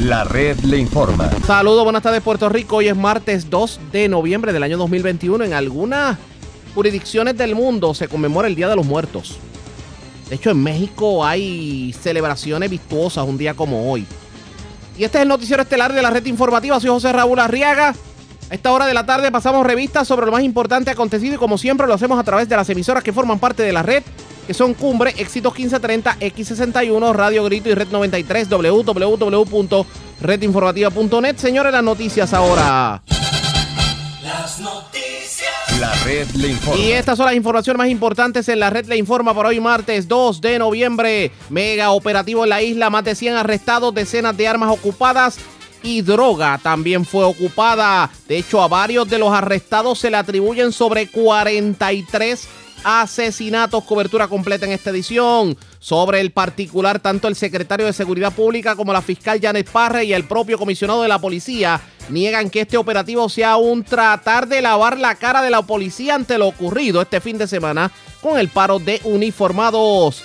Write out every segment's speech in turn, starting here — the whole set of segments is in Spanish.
La red le informa. Saludos, buenas tardes Puerto Rico. Hoy es martes 2 de noviembre del año 2021. En algunas jurisdicciones del mundo se conmemora el Día de los Muertos. De hecho, en México hay celebraciones virtuosas un día como hoy. Y este es el noticiero estelar de la red informativa. Soy José Raúl Arriaga. A esta hora de la tarde pasamos revistas sobre lo más importante acontecido y como siempre lo hacemos a través de las emisoras que forman parte de la red que son Cumbre, Éxitos 1530, X61, Radio Grito y Red 93, www.redinformativa.net. Señores, las noticias ahora. Las noticias. La red le informa. Y estas son las informaciones más importantes en la red le informa por hoy martes 2 de noviembre. Mega operativo en la isla, más de 100 arrestados, decenas de armas ocupadas y droga también fue ocupada. De hecho, a varios de los arrestados se le atribuyen sobre 43 asesinatos, cobertura completa en esta edición. Sobre el particular, tanto el secretario de Seguridad Pública como la fiscal Janet Parre y el propio comisionado de la policía niegan que este operativo sea un tratar de lavar la cara de la policía ante lo ocurrido este fin de semana con el paro de uniformados.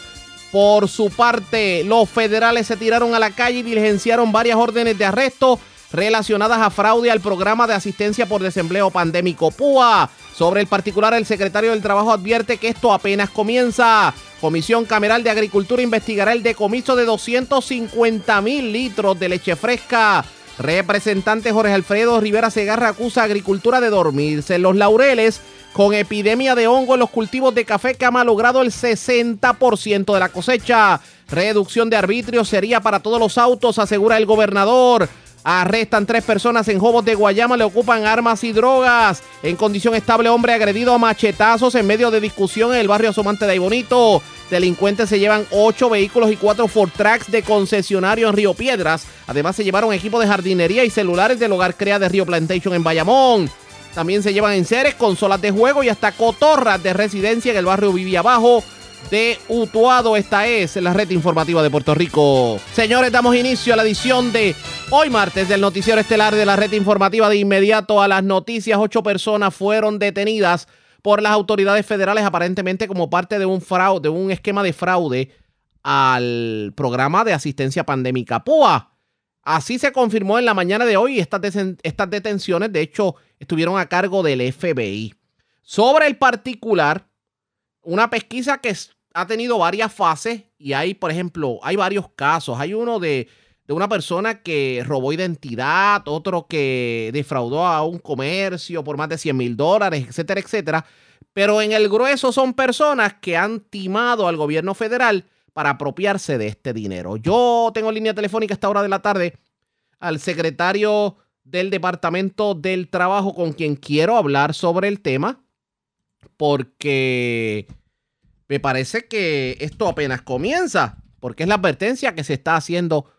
Por su parte, los federales se tiraron a la calle y diligenciaron varias órdenes de arresto relacionadas a fraude al programa de asistencia por desempleo pandémico PUA. Sobre el particular, el secretario del Trabajo advierte que esto apenas comienza. Comisión Cameral de Agricultura investigará el decomiso de 250 mil litros de leche fresca. Representante Jorge Alfredo Rivera Segarra acusa a Agricultura de dormirse en los laureles con epidemia de hongo en los cultivos de café que ha malogrado el 60% de la cosecha. Reducción de arbitrio sería para todos los autos, asegura el gobernador. Arrestan tres personas en Jobos de Guayama, le ocupan armas y drogas. En condición estable, hombre agredido a machetazos en medio de discusión en el barrio Asomante de Aybonito. Delincuentes se llevan ocho vehículos y cuatro Ford Tracks de concesionario en Río Piedras. Además, se llevaron equipo de jardinería y celulares del hogar Crea de Río Plantation en Bayamón. También se llevan enseres, consolas de juego y hasta cotorras de residencia en el barrio Vivía Abajo de Utuado. Esta es la red informativa de Puerto Rico. Señores, damos inicio a la edición de hoy martes del noticiero estelar de la red informativa. De inmediato a las noticias, ocho personas fueron detenidas por las autoridades federales aparentemente como parte de un fraude, de un esquema de fraude al programa de asistencia pandémica PUA. Así se confirmó en la mañana de hoy. Estas, estas detenciones, de hecho, estuvieron a cargo del FBI. Sobre el particular, una pesquisa que ha tenido varias fases y hay, por ejemplo, hay varios casos. Hay uno de, una persona que robó identidad, otro que defraudó a un comercio por más de 100 mil dólares, etcétera, etcétera. Pero en el grueso son personas que han timado al gobierno federal para apropiarse de este dinero. Yo tengo línea telefónica a esta hora de la tarde al secretario del Departamento del Trabajo con quien quiero hablar sobre el tema porque me parece que esto apenas comienza, porque es la advertencia que se está haciendo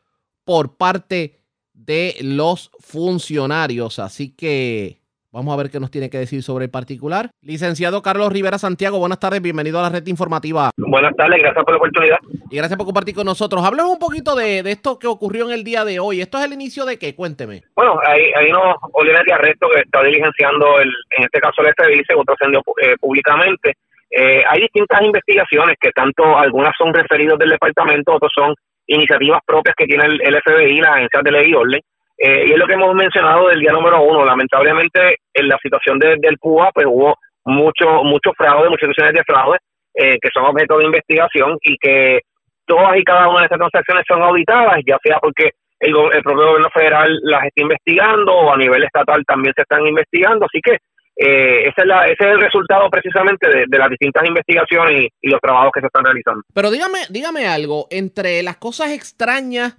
por parte de los funcionarios. Así que Vamos a ver qué nos tiene que decir sobre el particular. Licenciado Carlos Rivera Santiago, buenas tardes, bienvenido a la red informativa. Buenas tardes, gracias por la oportunidad. Y gracias por compartir con nosotros. Hablemos un poquito de, esto que ocurrió en el día de hoy. ¿Esto es el inicio de qué? Cuénteme. Bueno, hay, hay unos órdenes de arresto que está diligenciando, el, en este caso el FBI, según trascendió eh, públicamente. Eh, hay distintas investigaciones que tanto algunas son referidos del departamento, otras son iniciativas propias que tiene el, el FBI, la agencia de ley y orden eh, y es lo que hemos mencionado del día número uno. Lamentablemente, en la situación del Cuba, pues hubo mucho, mucho fraude, muchas situaciones de fraude eh, que son objeto de investigación y que todas y cada una de estas transacciones son auditadas, ya sea porque el, el propio gobierno federal las está investigando o a nivel estatal también se están investigando. Así que eh, ese, es la, ese es el resultado precisamente de, las distintas investigaciones y, y, los trabajos que se están realizando. Pero dígame, dígame algo, entre las cosas extrañas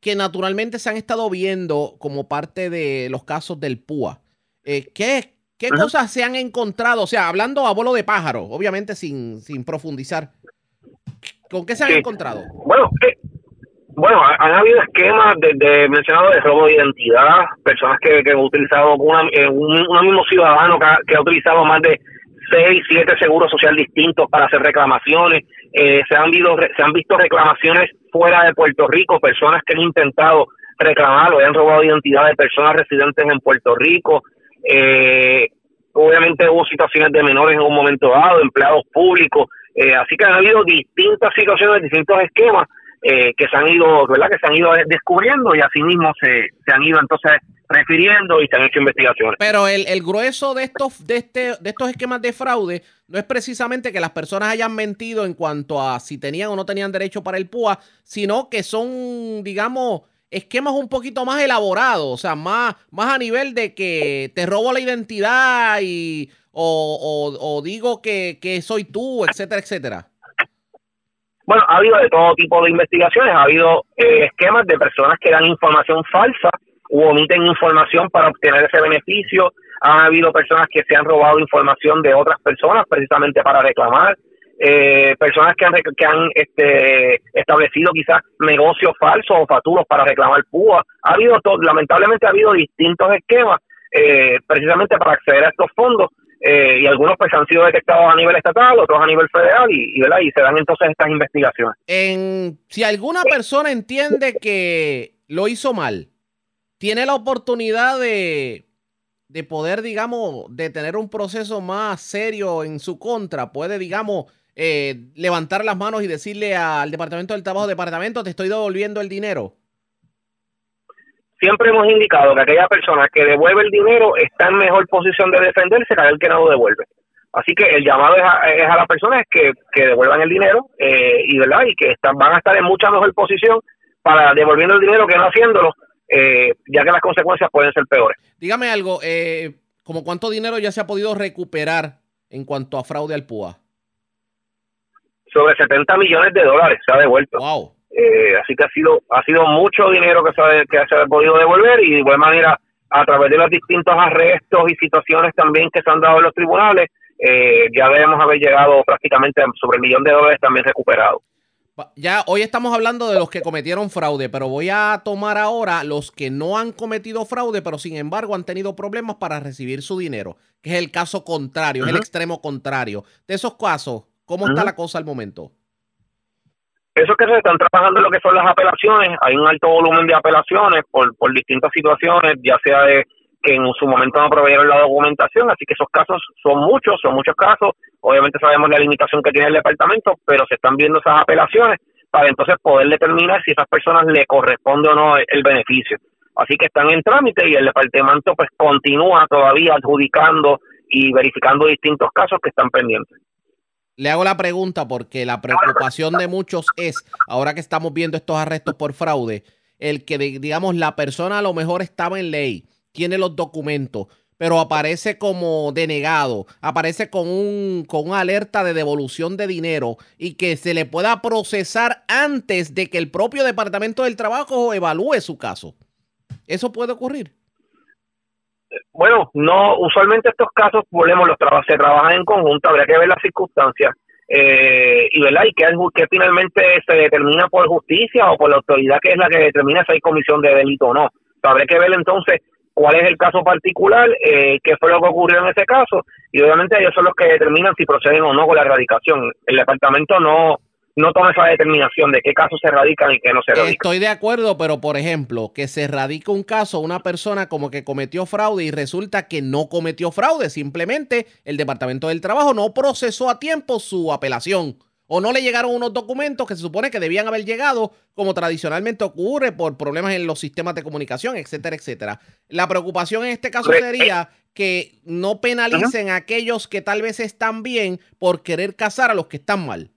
que naturalmente se han estado viendo como parte de los casos del PUA. Eh, ¿Qué, qué cosas se han encontrado? O sea, hablando a vuelo de pájaro, obviamente sin, sin profundizar. ¿Con qué se han encontrado? Bueno, eh, bueno, han habido esquemas de, mencionado de robo de identidad, personas que, han utilizado, eh, un, mismo ciudadano que ha, utilizado más de seis, siete seguros social distintos para hacer reclamaciones. se, han visto, se han visto reclamaciones fuera de Puerto Rico, personas que han intentado reclamar o han robado identidad de personas residentes en Puerto Rico. Eh, obviamente hubo situaciones de menores en un momento dado, empleados públicos, eh, así que han habido distintas situaciones, distintos esquemas eh, que se han ido, ¿verdad? Que se han ido descubriendo y así mismo se, se han ido entonces refiriendo y se han hecho investigaciones. Pero el, el grueso de estos, de este, de estos esquemas de fraude no es precisamente que las personas hayan mentido en cuanto a si tenían o no tenían derecho para el PUA, sino que son, digamos, esquemas un poquito más elaborados, o sea, más, más a nivel de que te robo la identidad y o, o, digo que, que soy tú, etcétera, etcétera. Bueno, ha habido de todo tipo de investigaciones, ha habido eh, esquemas de personas que dan información falsa u omiten información para obtener ese beneficio, ha habido personas que se han robado información de otras personas precisamente para reclamar, eh, personas que han, que han este, establecido quizás negocios falsos o faturos para reclamar púa. Ha habido, lamentablemente ha habido distintos esquemas eh, precisamente para acceder a estos fondos eh, y algunos pues han sido detectados a nivel estatal, otros a nivel federal y, ¿verdad? y se dan entonces estas investigaciones. En, si alguna persona entiende que lo hizo mal, tiene la oportunidad de, de poder, digamos, de tener un proceso más serio en su contra, puede, digamos, eh, levantar las manos y decirle al Departamento del Trabajo, Departamento, te estoy devolviendo el dinero siempre hemos indicado que aquella persona que devuelve el dinero está en mejor posición de defenderse que aquel que no lo devuelve. Así que el llamado es a, las personas que, que devuelvan el dinero eh, y verdad y que están, van a estar en mucha mejor posición para devolviendo el dinero que no haciéndolo, eh, ya que las consecuencias pueden ser peores. Dígame algo, eh, ¿como cuánto dinero ya se ha podido recuperar en cuanto a fraude al PUA? Sobre 70 millones de dólares se ha devuelto. Wow. Eh, así que ha sido ha sido mucho dinero que se, ha, que se ha podido devolver y de igual manera a través de los distintos arrestos y situaciones también que se han dado en los tribunales, eh, ya debemos haber llegado prácticamente sobre el millón de dólares también recuperado. Ya hoy estamos hablando de los que cometieron fraude, pero voy a tomar ahora los que no han cometido fraude, pero sin embargo han tenido problemas para recibir su dinero, que es el caso contrario, es el extremo contrario. De esos casos, ¿cómo está la cosa al momento? Eso que se están trabajando lo que son las apelaciones, hay un alto volumen de apelaciones por, por distintas situaciones, ya sea de que en su momento no proveyeron la documentación, así que esos casos son muchos, son muchos casos, obviamente sabemos la limitación que tiene el departamento, pero se están viendo esas apelaciones para entonces poder determinar si a esas personas le corresponde o no el beneficio. Así que están en trámite y el departamento pues continúa todavía adjudicando y verificando distintos casos que están pendientes. Le hago la pregunta porque la preocupación de muchos es, ahora que estamos viendo estos arrestos por fraude, el que, digamos, la persona a lo mejor estaba en ley, tiene los documentos, pero aparece como denegado, aparece con un con una alerta de devolución de dinero y que se le pueda procesar antes de que el propio Departamento del Trabajo evalúe su caso. ¿Eso puede ocurrir? Bueno, no, usualmente estos casos, volvemos, los trabajos se trabajan en conjunto, habría que ver las circunstancias eh, y verdad y que, que finalmente se determina por justicia o por la autoridad que es la que determina si hay comisión de delito o no. Habría que ver entonces cuál es el caso particular, eh, qué fue lo que ocurrió en ese caso y obviamente ellos son los que determinan si proceden o no con la erradicación. El departamento no no toma esa determinación de qué casos se radican y qué no se radican. Estoy de acuerdo, pero por ejemplo, que se radica un caso, una persona como que cometió fraude y resulta que no cometió fraude, simplemente el Departamento del Trabajo no procesó a tiempo su apelación o no le llegaron unos documentos que se supone que debían haber llegado, como tradicionalmente ocurre por problemas en los sistemas de comunicación, etcétera, etcétera. La preocupación en este caso sería que no penalicen a aquellos que tal vez están bien por querer casar a los que están mal.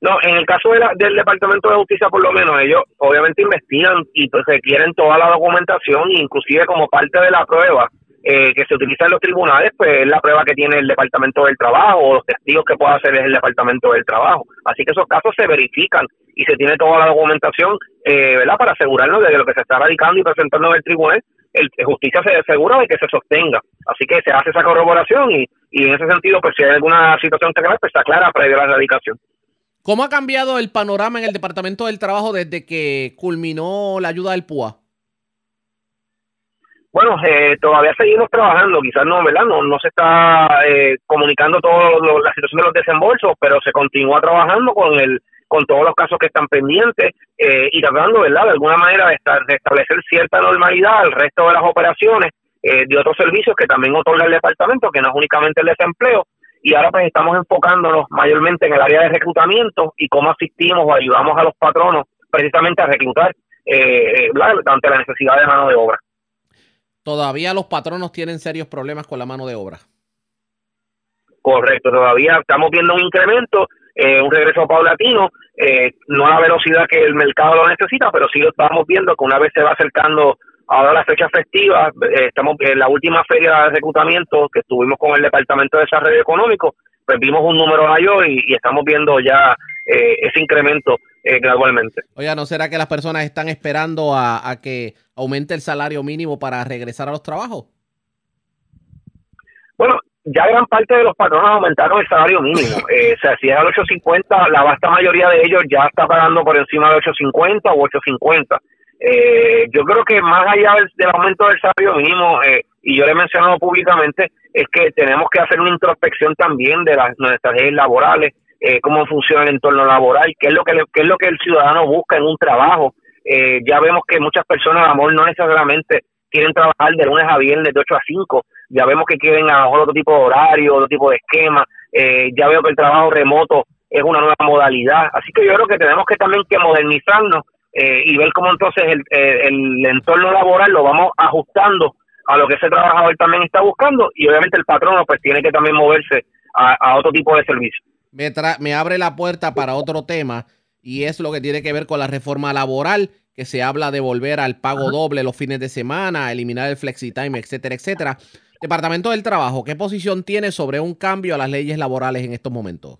No, en el caso del Departamento de Justicia, por lo menos, ellos obviamente investigan y pues requieren toda la documentación, inclusive como parte de la prueba eh, que se utiliza en los tribunales, pues es la prueba que tiene el Departamento del Trabajo o los testigos que pueda hacer el Departamento del Trabajo. Así que esos casos se verifican y se tiene toda la documentación, eh, ¿verdad?, para asegurarnos de que lo que se está radicando y presentando en el tribunal, el justicia se asegura de que se sostenga. Así que se hace esa corroboración y, y en ese sentido, pues si hay alguna situación que pues está clara previo a la radicación. ¿Cómo ha cambiado el panorama en el Departamento del Trabajo desde que culminó la ayuda del PUA? Bueno, eh, todavía seguimos trabajando, quizás no, ¿verdad? No, se está eh, comunicando toda la situación de los desembolsos, pero se continúa trabajando con el con todos los casos que están pendientes eh, y tratando, ¿verdad?, de alguna manera de, de, establecer cierta normalidad al resto de las operaciones de otros servicios que también otorga el departamento, que no es únicamente el desempleo, y ahora pues estamos enfocándonos mayormente en el área de reclutamiento y cómo asistimos o ayudamos a los patronos precisamente a reclutar eh, ante la necesidad de mano de obra. Todavía los patronos tienen serios problemas con la mano de obra. Correcto, todavía estamos viendo un incremento, eh, un regreso paulatino, eh, no a la velocidad que el mercado lo necesita, pero sí lo estamos viendo que una vez se va acercando ahora la fecha festiva, eh, estamos en la última feria de reclutamiento que estuvimos con el Departamento de Desarrollo Económico, pues vimos un número mayor y, estamos viendo ya ese incremento gradualmente. Oye, ¿no será que las personas están esperando a, a que aumente el salario mínimo para regresar a los trabajos? Bueno, ya gran parte de los patronos aumentaron el salario mínimo. Eh, o sea, si es al 8.50, la vasta mayoría de ellos ya está pagando por encima de 8.50 o 8.50. Eh, yo creo que más allá del, aumento del salario mínimo, eh, y yo le he mencionado públicamente, es que tenemos que hacer una introspección también de las nuestras leyes laborales, eh, cómo funciona el entorno laboral, qué es lo que qué es lo que el ciudadano busca en un trabajo. Eh, ya vemos que muchas personas, amor, no necesariamente quieren trabajar de lunes a viernes de 8 a 5, ya vemos que quieren a otro tipo de horario, otro tipo de esquema, eh, ya veo que el trabajo remoto es una nueva modalidad, así que yo creo que tenemos que también que modernizarnos eh, y ver cómo entonces el, el, entorno laboral lo vamos ajustando a lo que ese trabajador también está buscando y obviamente el patrono pues tiene que también moverse a, otro tipo de servicio. Me, me abre la puerta para otro tema y es lo que tiene que ver con la reforma laboral que se habla de volver al pago doble los fines de semana, eliminar el flexi-time, etcétera, etcétera. Departamento del Trabajo, ¿qué posición tiene sobre un cambio a las leyes laborales en estos momentos?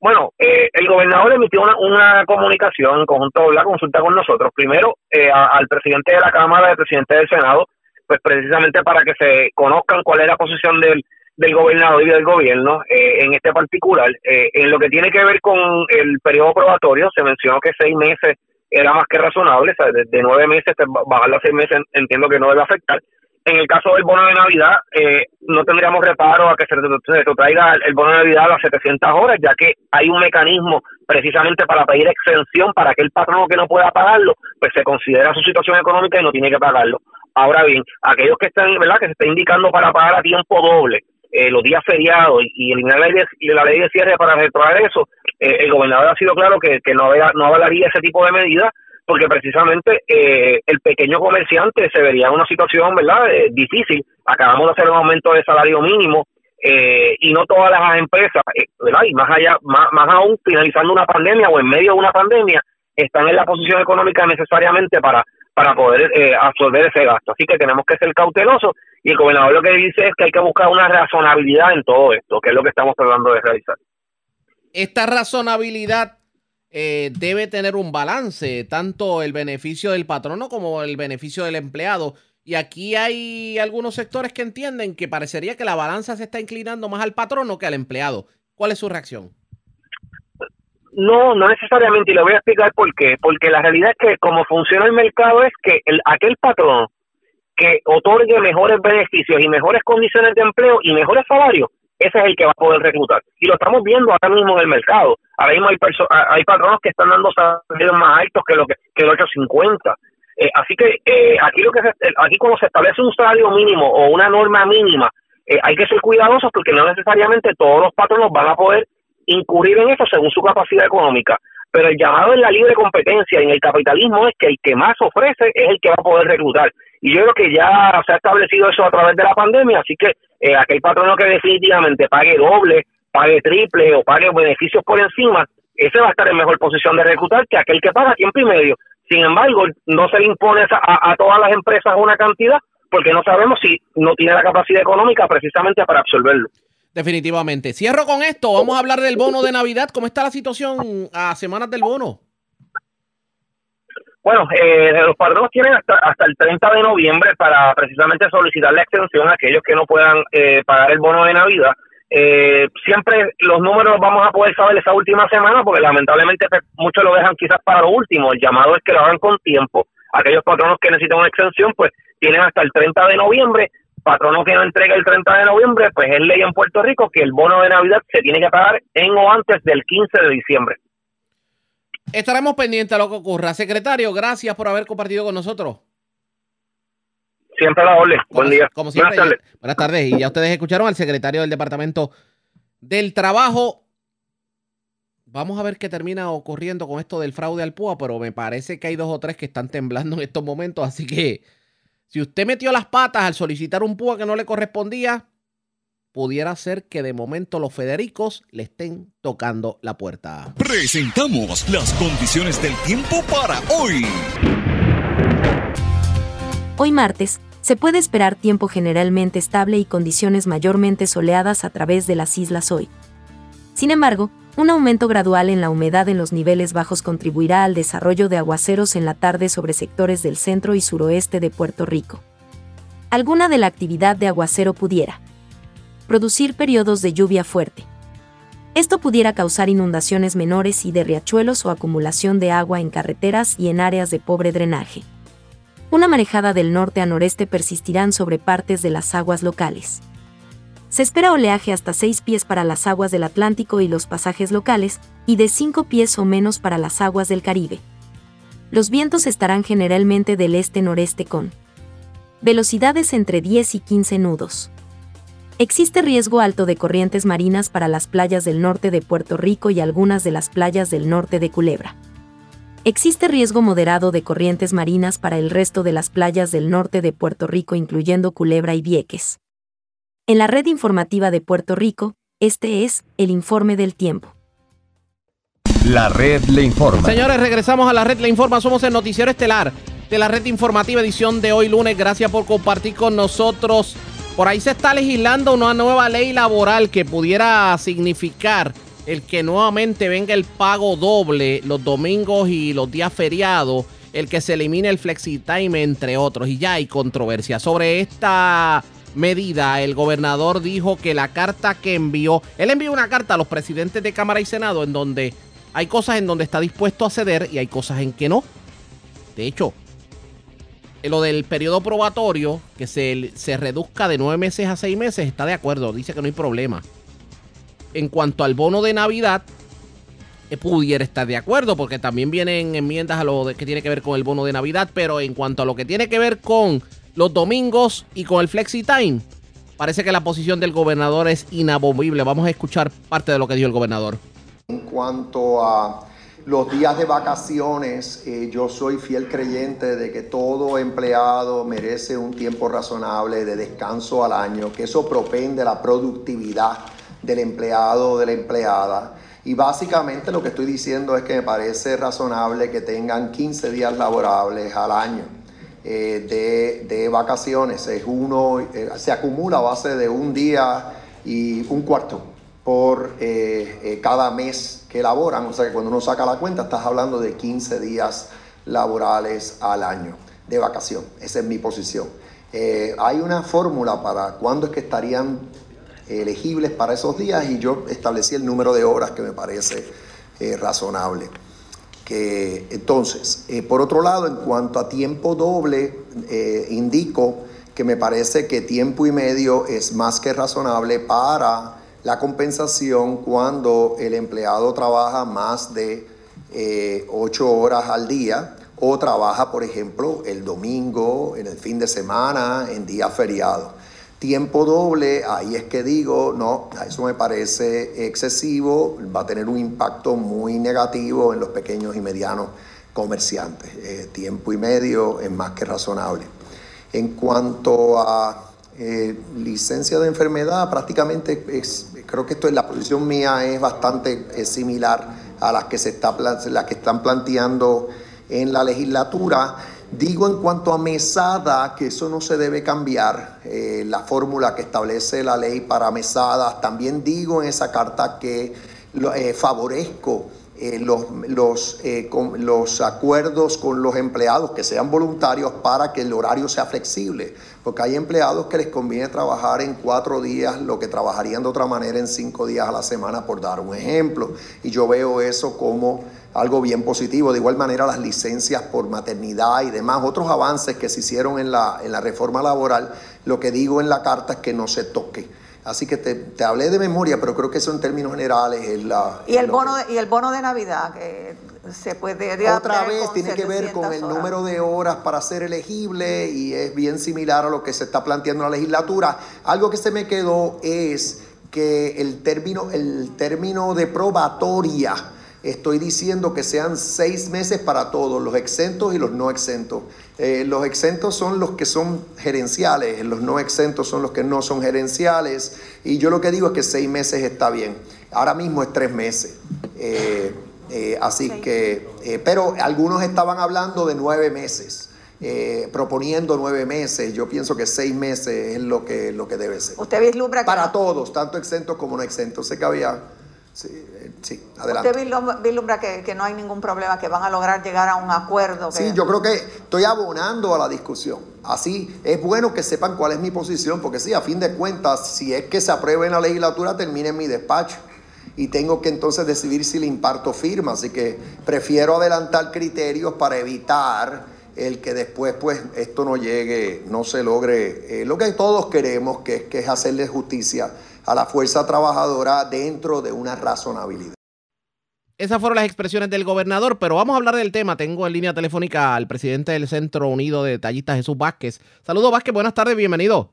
Bueno, eh, el gobernador emitió una, comunicación en conjunto la consulta con nosotros, primero eh, al presidente de la Cámara, al presidente del Senado, pues precisamente para que se conozcan cuál es la posición del, del gobernador y del gobierno eh, en este particular. en lo que tiene que ver con el periodo probatorio, se mencionó que seis meses era más que razonable, o sea, de, nueve meses, bajarlo a seis meses entiendo que no debe afectar. En el caso del bono de Navidad, eh, no tendríamos reparo a que se, se traiga el, bono de Navidad a las 700 horas, ya que hay un mecanismo precisamente para pedir exención para que el patrono que no pueda pagarlo, pues se considera su situación económica y no tiene que pagarlo. Ahora bien, aquellos que están, ¿verdad?, que se está indicando para pagar a tiempo doble, eh, los días feriados y, eliminar la ley, de, la ley de cierre para retrotraer eso, eh, el gobernador ha sido claro que, que no, no avalaría ese tipo de medidas porque precisamente eh, el pequeño comerciante se vería en una situación verdad difícil. Acabamos de hacer un aumento de salario mínimo y no todas las empresas, ¿verdad? y más allá, más, más aún finalizando una pandemia o en medio de una pandemia, están en la posición económica necesariamente para para poder absorber ese gasto. Así que tenemos que ser cautelosos y el gobernador lo que dice es que hay que buscar una razonabilidad en todo esto, que es lo que estamos tratando de realizar. Esta razonabilidad eh, debe tener un balance, tanto el beneficio del patrono como el beneficio del empleado. Y aquí hay algunos sectores que entienden que parecería que la balanza se está inclinando más al patrono que al empleado. ¿Cuál es su reacción? No, no necesariamente, y le voy a explicar por qué. Porque la realidad es que como funciona el mercado es que el, aquel patrono que otorgue mejores beneficios y mejores condiciones de empleo y mejores salarios, ese es el que va a poder reclutar. Y lo estamos viendo ahora mismo en el mercado. Ahora mismo hay, hay patronos que están dando salarios más altos que lo que, que el 850. Eh, así que eh, aquí lo que aquí cuando se establece un salario mínimo o una norma mínima, eh, hay que ser cuidadosos porque no necesariamente todos los patronos van a poder incurrir en eso según su capacidad económica. Pero el llamado en la libre competencia en el capitalismo es que el que más ofrece es el que va a poder reclutar. Y yo creo que ya se ha establecido eso a través de la pandemia, así que eh, aquel patrono que definitivamente pague doble, pague triple o pague beneficios por encima, ese va a estar en mejor posición de reclutar que aquel que paga tiempo y medio. Sin embargo, no se le impone a, a todas las empresas una cantidad porque no sabemos si no tiene la capacidad económica precisamente para absorberlo. Definitivamente. Cierro con esto. Vamos a hablar del bono de Navidad. ¿Cómo está la situación a semanas del bono? Bueno, eh, los patronos tienen hasta, hasta el 30 de noviembre para precisamente solicitar la extensión a aquellos que no puedan eh, pagar el bono de Navidad. Eh, siempre los números vamos a poder saber esa última semana porque lamentablemente pues, muchos lo dejan quizás para lo último. El llamado es que lo hagan con tiempo. Aquellos patronos que necesitan una extensión pues tienen hasta el 30 de noviembre. Patrono que no entregue el 30 de noviembre pues es ley en Puerto Rico que el bono de Navidad se tiene que pagar en o antes del 15 de diciembre. Estaremos pendientes a lo que ocurra. Secretario, gracias por haber compartido con nosotros. Siempre a la orden. Buen día. Como siempre, buenas tardes. Buenas tardes. Y ya ustedes escucharon al secretario del Departamento del Trabajo. Vamos a ver qué termina ocurriendo con esto del fraude al PUA, pero me parece que hay dos o tres que están temblando en estos momentos. Así que si usted metió las patas al solicitar un PUA que no le correspondía, pudiera ser que de momento los Federicos le estén tocando la puerta. Presentamos las condiciones del tiempo para hoy. Hoy martes, se puede esperar tiempo generalmente estable y condiciones mayormente soleadas a través de las islas hoy. Sin embargo, un aumento gradual en la humedad en los niveles bajos contribuirá al desarrollo de aguaceros en la tarde sobre sectores del centro y suroeste de Puerto Rico. Alguna de la actividad de aguacero pudiera producir periodos de lluvia fuerte. Esto pudiera causar inundaciones menores y de riachuelos o acumulación de agua en carreteras y en áreas de pobre drenaje. Una marejada del norte a noreste persistirán sobre partes de las aguas locales. Se espera oleaje hasta 6 pies para las aguas del Atlántico y los pasajes locales, y de 5 pies o menos para las aguas del Caribe. Los vientos estarán generalmente del este-noreste con velocidades entre 10 y 15 nudos. Existe riesgo alto de corrientes marinas para las playas del norte de Puerto Rico y algunas de las playas del norte de Culebra. Existe riesgo moderado de corrientes marinas para el resto de las playas del norte de Puerto Rico incluyendo Culebra y Vieques. En la red informativa de Puerto Rico, este es el informe del tiempo. La red le informa. Señores, regresamos a la red le informa. Somos el noticiero estelar de la red informativa edición de hoy lunes. Gracias por compartir con nosotros por ahí se está legislando una nueva ley laboral que pudiera significar el que nuevamente venga el pago doble los domingos y los días feriados, el que se elimine el flexi-time, entre otros. Y ya hay controversia sobre esta medida. El gobernador dijo que la carta que envió, él envió una carta a los presidentes de Cámara y Senado en donde hay cosas en donde está dispuesto a ceder y hay cosas en que no. De hecho, lo del periodo probatorio, que se, se reduzca de nueve meses a seis meses, está de acuerdo, dice que no hay problema. En cuanto al bono de Navidad, eh, pudiera estar de acuerdo, porque también vienen enmiendas a lo que tiene que ver con el bono de Navidad, pero en cuanto a lo que tiene que ver con los domingos y con el flexi time, parece que la posición del gobernador es inamovible. Vamos a escuchar parte de lo que dijo el gobernador. En cuanto a los días de vacaciones, eh, yo soy fiel creyente de que todo empleado merece un tiempo razonable de descanso al año, que eso propende la productividad del empleado o de la empleada. Y básicamente lo que estoy diciendo es que me parece razonable que tengan 15 días laborables al año eh, de, vacaciones. Es uno, eh, se acumula a base de un día y un cuarto por cada mes que elaboran, o sea que cuando uno saca la cuenta estás hablando de 15 días laborales al año de vacación. Esa es mi posición. Eh, hay una fórmula para cuándo es que estarían elegibles para esos días y yo establecí el número de horas que me parece eh, razonable. Que, entonces, eh, por otro lado, en cuanto a tiempo doble, indico que me parece que tiempo y medio es más que razonable para la compensación cuando el empleado trabaja más de eh, ocho horas al día o trabaja, por ejemplo, el domingo, en el fin de semana, en día feriado. Tiempo doble, ahí es que digo, no, eso me parece excesivo, va a tener un impacto muy negativo en los pequeños y medianos comerciantes. Eh, tiempo y medio es más que razonable. En cuanto a eh, licencia de enfermedad, prácticamente es, creo que esto es la posición mía es bastante similar a las que se está las que están planteando en la legislatura. Digo en cuanto a mesada que eso no se debe cambiar, eh, la fórmula que establece la ley para mesadas. También digo en esa carta que eh, favorezco eh, los, los, eh, los acuerdos con los empleados que sean voluntarios para que el horario sea flexible, porque hay empleados que les conviene trabajar en cuatro días lo que trabajarían de otra manera en cinco días a la semana, por dar un ejemplo, y yo veo eso como algo bien positivo. De igual manera, las licencias por maternidad y demás, otros avances que se hicieron en la, en la reforma laboral, lo que digo en la carta es que no se toque Así que te, hablé de memoria, pero creo que eso en términos generales es la... ¿Y el, bono, de, ¿Y el bono de Navidad? Que se puede... Otra vez tiene que ver con el número de horas para ser elegible y es bien similar a lo que se está planteando en la legislatura. Algo que se me quedó es que el término, el término de probatoria, estoy diciendo que sean seis meses para todos, los exentos y los no exentos. Eh, los exentos son los que son gerenciales, los no exentos son los que no son gerenciales. Y yo lo que digo es que seis meses está bien. Ahora mismo es tres meses. Eh, eh, así que, pero algunos estaban hablando de nueve meses. proponiendo nueve meses, yo pienso que seis meses es lo que, lo que debe ser. ¿Usted vislumbra que Para todos, tanto exentos como no exentos. Sé que había Sí, sí, adelante. ¿Usted vislumbra que, que, no hay ningún problema, que van a lograr llegar a un acuerdo? Sí, yo creo que estoy abonando a la discusión. Así es bueno que sepan cuál es mi posición, porque sí, a fin de cuentas, si es que se apruebe en la legislatura, termine en mi despacho. Y tengo que entonces decidir si le imparto firma. Así que prefiero adelantar criterios para evitar el que después pues esto no llegue, no se logre eh, lo que todos queremos, que, que es hacerle justicia a la fuerza trabajadora dentro de una razonabilidad. Esas fueron las expresiones del gobernador, pero vamos a hablar del tema. Tengo en línea telefónica al presidente del Centro Unido de Tallistas, Jesús Vázquez. Saludos, Vázquez, buenas tardes, bienvenido.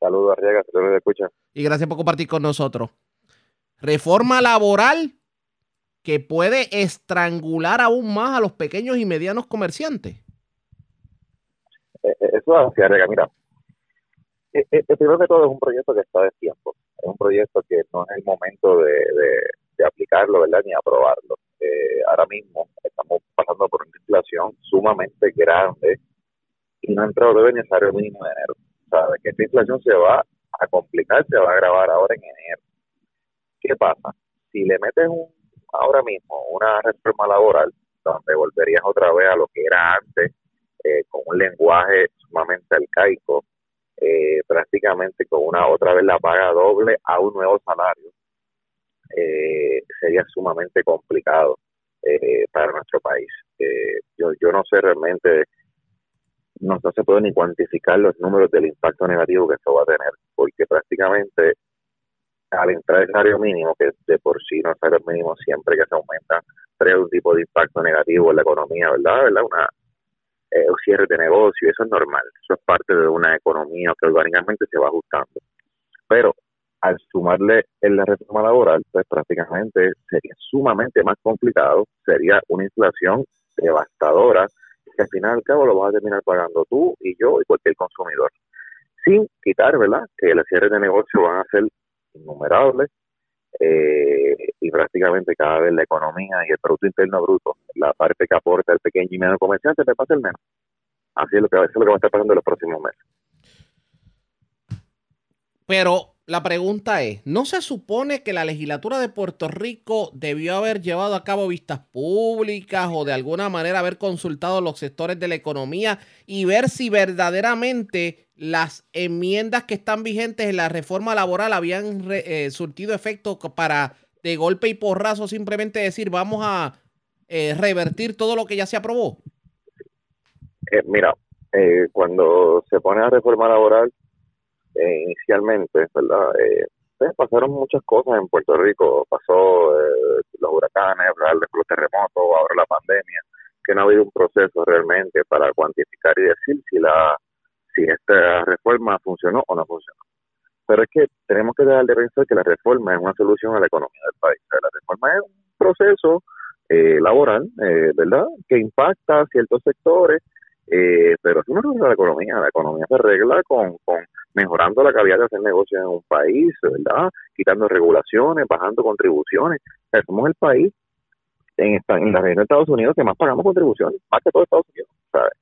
Saludos, Arriaga, se me escucha. Y gracias por compartir con nosotros. Reforma laboral que puede estrangular aún más a los pequeños y medianos comerciantes. Eh, eh, eso es así, Arriaga, mira, eh, eh, primero que todo es un proyecto que está de tiempo. Es un proyecto que no es el momento de, aplicarlo, ¿verdad? Ni aprobarlo. Eh, ahora mismo estamos pasando por una inflación sumamente grande y no ha entrado el salario mínimo de enero. O que esta inflación se va a complicar, se va a agravar ahora en enero. ¿Qué pasa? Si le metes un, ahora mismo una reforma laboral, donde volverías otra vez a lo que era antes, con un lenguaje sumamente arcaico, eh, prácticamente con una otra vez la paga doble a un nuevo salario, eh, sería sumamente complicado eh, para nuestro país. yo, yo no sé realmente, no, se puede ni cuantificar los números del impacto negativo que esto va a tener, porque prácticamente al entrar el salario mínimo, que de por sí no es salario mínimo siempre que se aumenta, trae un tipo de impacto negativo en la economía, ¿verdad? ¿verdad? Una, eh, o cierre de negocio, eso es normal, eso es parte de una economía que orgánicamente se va ajustando. Pero al sumarle en la reforma laboral, pues prácticamente sería sumamente más complicado, sería una inflación devastadora, que al final y al cabo lo vas a terminar pagando tú y yo y cualquier consumidor. Sin quitar, ¿verdad?, que las cierres de negocio van a ser innumerables, eh, y prácticamente cada vez la economía y el Producto Interno Bruto, la parte que aporta el pequeño y medio comerciante, te pasa el menos. Así es lo que, es lo que va a estar pasando en los próximos meses. Pero la pregunta es, ¿no se supone que la legislatura de Puerto Rico debió haber llevado a cabo vistas públicas o de alguna manera haber consultado los sectores de la economía y ver si verdaderamente las enmiendas que están vigentes en la reforma laboral habían eh, surtido efecto para de golpe y porrazo simplemente decir vamos a eh, revertir todo lo que ya se aprobó? Eh, mira, cuando se pone la reforma laboral, eh, inicialmente, ¿verdad? Eh, pues, pasaron muchas cosas en Puerto Rico, pasó eh, los huracanes, los terremotos, ahora la pandemia, que no ha habido un proceso realmente para cuantificar y decir si la si esta reforma funcionó o no funcionó. Pero es que tenemos que dejar de pensar que la reforma es una solución a la economía del país. la reforma es un proceso laboral, ¿verdad?, que impacta a ciertos sectores, pero es una solución a la economía. La economía se arregla con, con mejorando la calidad de hacer negocios en un país, ¿verdad? Quitando regulaciones, bajando contribuciones. somos el país en, la región de Estados Unidos que más pagamos contribuciones, más que todo Estados Unidos, ¿sabes?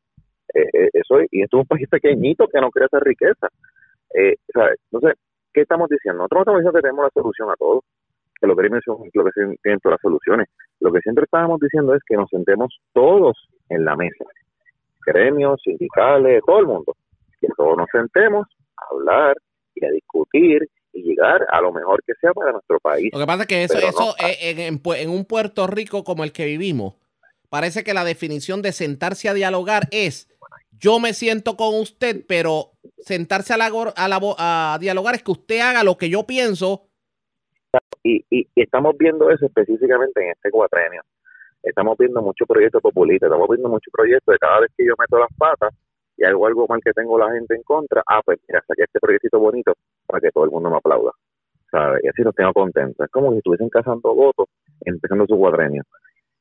Eh, eh, eso y esto es un país pequeñito que no quiere hacer riqueza. Eh, ¿sabes? Entonces, ¿qué estamos diciendo? Nosotros no estamos diciendo tenemos la solución a todo, que los gremios son lo que tienen todas las soluciones. Lo que siempre estábamos diciendo es que nos sentemos todos en la mesa, gremios, sindicales, todo el mundo, que todos nos sentemos hablar y a discutir y llegar a lo mejor que sea para nuestro país. Lo que pasa es que eso, eso en, en, un Puerto Rico como el que vivimos, parece que la definición de sentarse a dialogar es yo me siento con usted, pero sentarse a, la, a, a dialogar es que usted haga lo que yo pienso. Y, y, estamos viendo eso específicamente en este cuatrenio. estamos viendo muchos proyectos populistas, estamos viendo muchos proyectos de cada vez que yo meto las patas y hago algo mal que tengo la gente en contra, ah, pues mira, saqué este proyectito bonito para que todo el mundo me aplauda, ¿sabes? Y así los tengo contentos. Es como si estuviesen cazando votos empezando su cuadrenio.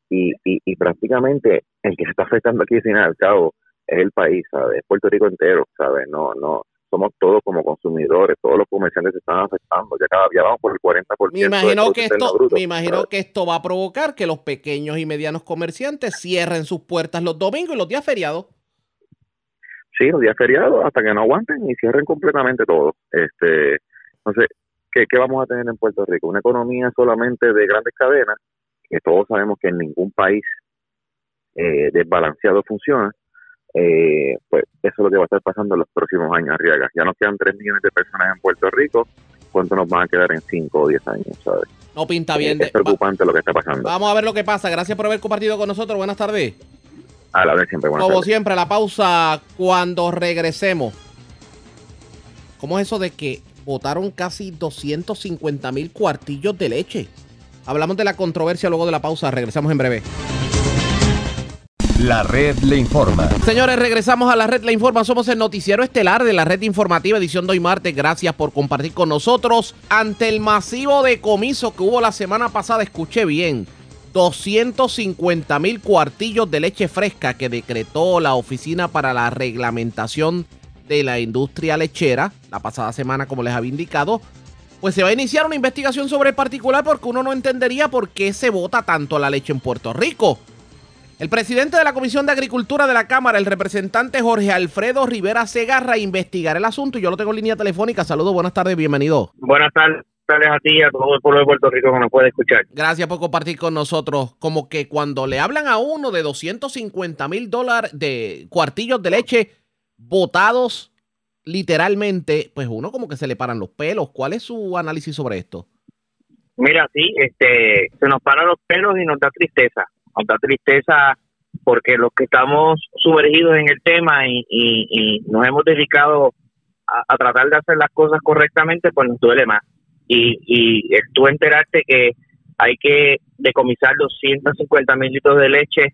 Y, y, y prácticamente el que se está afectando aquí, sin al cabo, es el país, ¿sabes? Es Puerto Rico entero, ¿sabes? No, no, somos todos como consumidores, todos los comerciantes se están afectando, ya cada día vamos por el 40%. Me imagino, que esto, me imagino que esto va a provocar que los pequeños y medianos comerciantes cierren sus puertas los domingos y los días feriados. Sí, los días feriados hasta que no aguanten y cierren completamente todo. Este, entonces, ¿qué, ¿qué vamos a tener en Puerto Rico? Una economía solamente de grandes cadenas, que todos sabemos que en ningún país eh, desbalanceado funciona eh, pues eso es lo que va a estar pasando en los próximos años, Arriaga. Ya nos quedan 3 millones de personas en Puerto Rico, ¿cuánto nos van a quedar en 5 o 10 años, sabes? No pinta bien. Es preocupante lo que está pasando. Vamos a ver lo que pasa. Gracias por haber compartido con nosotros. Buenas tardes. A la vez siempre. Buenas Como siempre, la pausa cuando regresemos. ¿Cómo es eso de que votaron casi 250 mil cuartillos de leche? Hablamos de la controversia luego de la pausa. Regresamos en breve. La red le informa. Señores, regresamos a la red le informa. Somos el noticiero estelar de la red informativa edición de hoy martes. Gracias por compartir con nosotros. Ante el masivo decomiso que hubo la semana pasada, escuché bien. 250 mil cuartillos de leche fresca que decretó la Oficina para la Reglamentación de la Industria Lechera la pasada semana, como les había indicado. Pues se va a iniciar una investigación sobre el particular porque uno no entendería por qué se vota tanto la leche en Puerto Rico. El presidente de la Comisión de Agricultura de la Cámara, el representante Jorge Alfredo Rivera Segarra, investigará el asunto y yo lo tengo en línea telefónica. Saludos, buenas tardes, bienvenido. Buenas tardes a ti y a todo el pueblo de Puerto Rico que nos puede escuchar. Gracias por compartir con nosotros. Como que cuando le hablan a uno de 250 mil dólares de cuartillos de leche botados literalmente, pues uno como que se le paran los pelos. ¿Cuál es su análisis sobre esto? Mira, sí, este, se nos paran los pelos y nos da tristeza nos da tristeza porque los que estamos sumergidos en el tema y, nos hemos dedicado a, tratar de hacer las cosas correctamente, pues nos duele más. Y, y tú enterarte que hay que decomisar los 150 mil litros de leche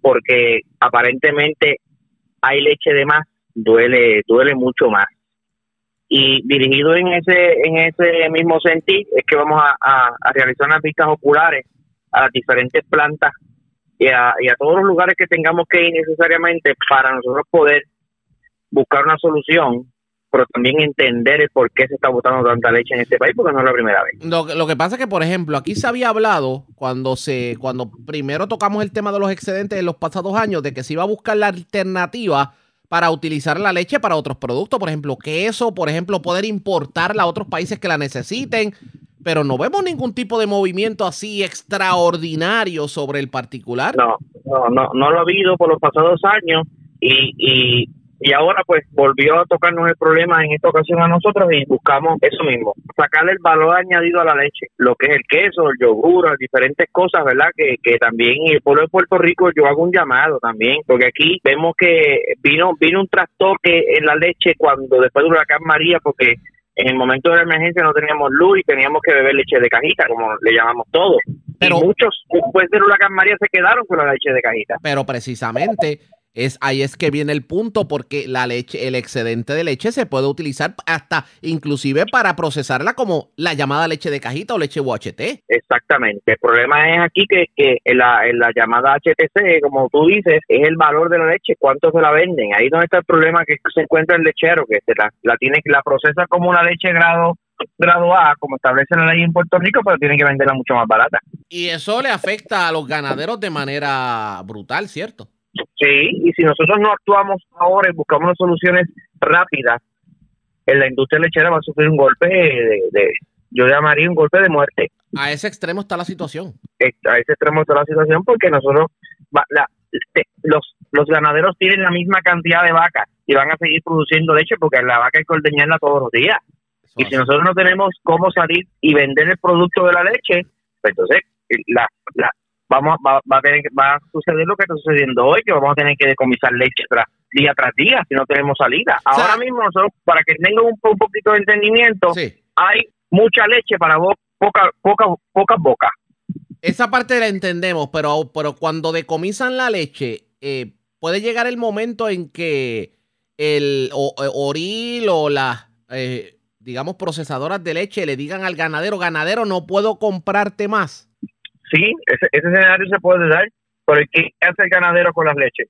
porque aparentemente hay leche de más, duele, duele mucho más. Y dirigido en ese, en ese mismo sentido es que vamos a, realizar unas vistas oculares a las diferentes plantas y a todos los lugares que tengamos que ir necesariamente para nosotros poder buscar una solución, pero también entender el por qué se está botando tanta leche en este país, porque no es la primera vez. Lo, lo, que pasa es que, por ejemplo, aquí se había hablado cuando se cuando primero tocamos el tema de los excedentes en los pasados años, de que se iba a buscar la alternativa para utilizar la leche para otros productos, por ejemplo, queso, por ejemplo, poder importarla a otros países que la necesiten, pero no vemos ningún tipo de movimiento así extraordinario sobre el particular. No, no, no, no lo ha habido por los pasados años y, y, y ahora pues volvió a tocarnos el problema en esta ocasión a nosotros y buscamos eso mismo, sacarle el valor añadido a la leche, lo que es el queso, el yogur, las diferentes cosas, ¿verdad? Que, que también el pueblo de Puerto Rico yo hago un llamado también, porque aquí vemos que vino vino un trastoque en la leche cuando después de huracán María, porque en el momento de la emergencia no teníamos luz y teníamos que beber leche de cajita, como le llamamos todos. Pero, y muchos después del huracán María se quedaron con la leche de cajita. Pero precisamente es ahí es que viene el punto porque la leche, el excedente de leche se puede utilizar hasta inclusive para procesarla como la llamada leche de cajita o leche UHT. Exactamente. El problema es aquí que, que en, la, en la llamada HTC, como tú dices, es el valor de la leche, cuánto se la venden. Ahí donde está el problema que se encuentra el lechero, que se la, la tiene la procesa como una leche grado grado A, como establece la ley en Puerto Rico, pero tiene que venderla mucho más barata. Y eso le afecta a los ganaderos de manera brutal, ¿cierto? Sí, y si nosotros no actuamos ahora y buscamos soluciones rápidas, en la industria lechera va a sufrir un golpe de, yo llamaría un golpe de muerte. A ese extremo está la situación. A ese extremo está la situación porque nosotros, los, los ganaderos tienen la misma cantidad de vacas y van a seguir produciendo leche porque la vaca hay que ordeñarla todos los días. y si nosotros no tenemos cómo salir y vender el producto de la leche, pues entonces la, la, vamos va, va, a tener, va a suceder lo que está sucediendo hoy, que vamos a tener que decomisar leche día tras día si no tenemos salida. Ahora mismo nosotros, para que tengan un, un poquito de entendimiento, hay mucha leche para poca, poca, pocas bocas. Esa parte la entendemos, pero, pero cuando decomisan la leche, eh, puede llegar el momento en que el o, Oril o las, eh, digamos, procesadoras de leche le digan al ganadero, ganadero, no puedo comprarte más. Sí, ese, ese escenario se puede dar, pero ¿qué hace el ganadero con las leches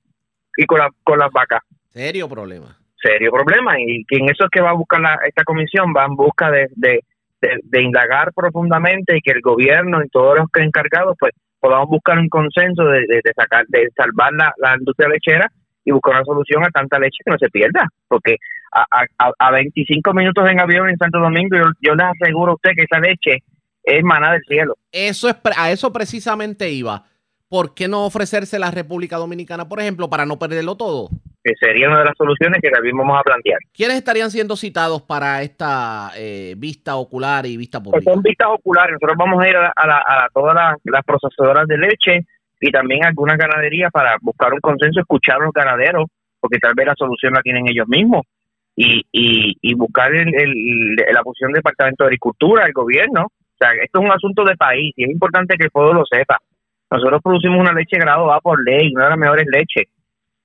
y con, la, con las vacas? Serio problema. Serio problema. Y quien eso es que va a buscar la, esta comisión, va en busca de, de, de, indagar profundamente y que el gobierno y todos los que encargados, pues podamos buscar un consenso de, de, sacar, de salvar la, la industria lechera y buscar una solución a tanta leche que no se pierda. Porque a, a, a 25 minutos en avión en Santo Domingo, yo, yo les aseguro a usted que esa leche es maná del cielo. Eso es, a eso precisamente iba. ¿Por qué no ofrecerse la República Dominicana, por ejemplo, para no perderlo todo? Que sería una de las soluciones que también vamos a plantear. ¿Quiénes estarían siendo citados para esta eh, vista ocular y vista pública? Pues son vistas oculares. Nosotros vamos a ir a, a, todas las, procesadoras de leche y también a algunas ganaderías para buscar un consenso, escuchar a los ganaderos, porque tal vez la solución la tienen ellos mismos. Y, y, buscar el, la posición del Departamento de Agricultura, el gobierno, o sea, esto es un asunto de país y es importante que el pueblo lo sepa. Nosotros producimos una leche graduada por ley, una de las mejores leches,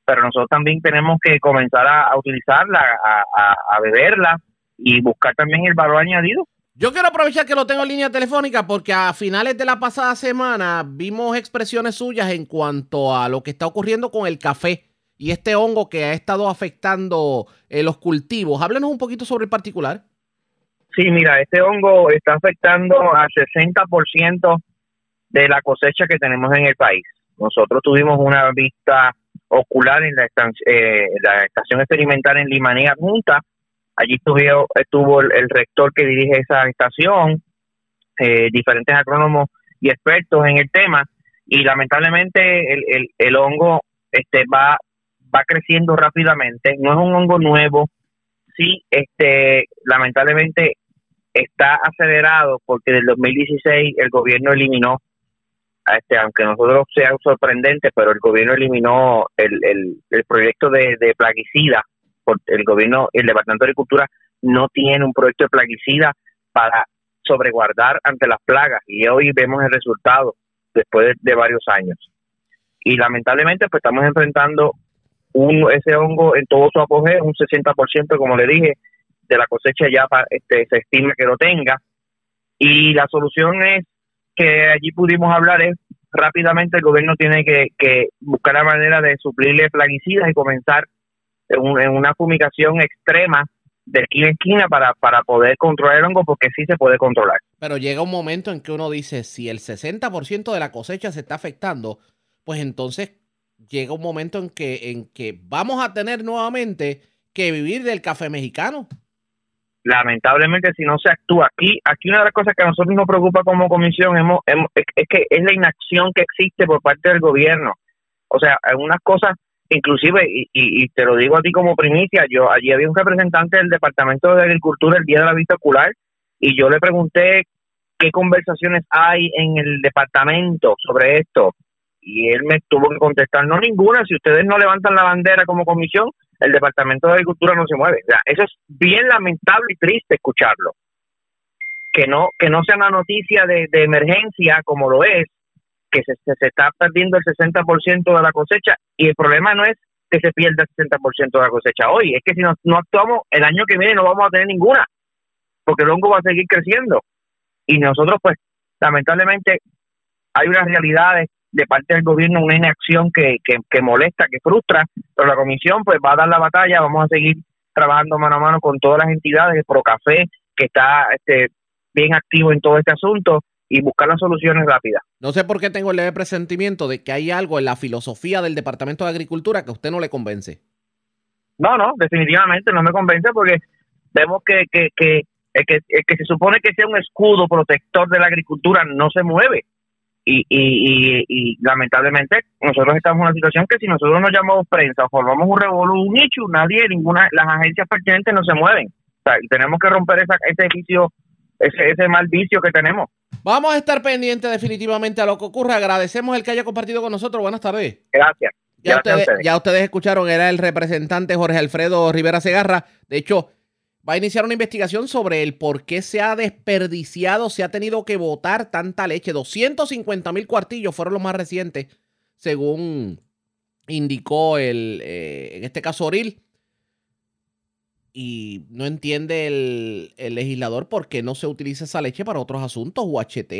pero nosotros también tenemos que comenzar a, utilizarla, a, beberla y buscar también el valor añadido. Yo quiero aprovechar que lo tengo en línea telefónica porque a finales de la pasada semana vimos expresiones suyas en cuanto a lo que está ocurriendo con el café y este hongo que ha estado afectando eh, los cultivos. Háblenos un poquito sobre el particular. Sí, mira, este hongo está afectando al 60% de la cosecha que tenemos en el país. Nosotros tuvimos una vista ocular en la, eh, la estación experimental en Limanía Junta. Allí estuvo, estuvo el, rector que dirige esa estación, eh, diferentes agrónomos y expertos en el tema. Y lamentablemente el, el, el hongo este va va creciendo rápidamente. No es un hongo nuevo, sí, este, lamentablemente está acelerado porque del 2016 el gobierno eliminó, este, aunque nosotros sea sorprendente, pero el gobierno eliminó el, el, el proyecto de, de plaguicida. El gobierno, el Departamento de Agricultura no tiene un proyecto de plaguicida para sobreguardar ante las plagas y hoy vemos el resultado después de, varios años. Y lamentablemente pues estamos enfrentando un, ese hongo en todo su apogeo, un 60% como le dije, de la cosecha ya este, se estima que lo tenga. Y la solución es que allí pudimos hablar rápidamente el gobierno tiene que, buscar la manera de suplirle plaguicidas y comenzar en, una fumigación extrema de esquina a esquina para, para poder controlar el hongo porque sí se puede controlar. Pero llega un momento en que uno dice, si el 60% de la cosecha se está afectando, pues entonces llega un momento en que, en que vamos a tener nuevamente que vivir del café mexicano lamentablemente si no se actúa aquí aquí una de las cosas que a nosotros nos preocupa como comisión hemos, es, que es la inacción que existe por parte del gobierno. O sea algunas cosas inclusive y, y, te lo digo a ti como primicia yo allí había un representante del departamento de agricultura el día de la vista ocular y yo le pregunté qué conversaciones hay en el departamento sobre esto y él me tuvo que contestar no ninguna si ustedes no levantan la bandera como comisión el Departamento de Agricultura no se mueve. O sea, eso es bien lamentable y triste escucharlo. Que no, que no sea una noticia de, emergencia como lo es, que se, se, está perdiendo el 60% de la cosecha y el problema no es que se pierda el 60% de la cosecha hoy, es que si no, no actuamos el año que viene no vamos a tener ninguna, porque el hongo va a seguir creciendo. Y nosotros pues lamentablemente hay unas realidades de parte del gobierno una inacción que, que, molesta, que frustra, pero la comisión pues va a dar la batalla, vamos a seguir trabajando mano a mano con todas las entidades, de Procafé, que está este, bien activo en todo este asunto, y buscar las soluciones rápidas. No sé por qué tengo el leve presentimiento de que hay algo en la filosofía del Departamento de Agricultura que a usted no le convence. No, no, definitivamente no me convence porque vemos que, que, que, que, que se supone que sea un escudo protector de la agricultura no se mueve y, y, y, lamentablemente nosotros estamos en una situación que si nosotros nos llamamos prensa o formamos un revolú, un nicho, nadie, ninguna, las agencias pertinentes no se mueven. O sea, tenemos que romper esa, ese vicio, ese, ese mal vicio que tenemos. Vamos a estar pendientes definitivamente a lo que ocurra. Agradecemos el que haya compartido con nosotros. Buenas tardes. Gracias. Ya, ustedes, ya ustedes escucharon, era el representante Jorge Alfredo Rivera Segarra. De hecho, va a iniciar una investigación sobre el por qué se ha desperdiciado, se ha tenido que botar tanta leche. 250 mil cuartillos fueron los más recientes, según indicó el, eh, en este caso Oril. Y no entiende el, el, legislador por qué no se utiliza esa leche para otros asuntos, UHT,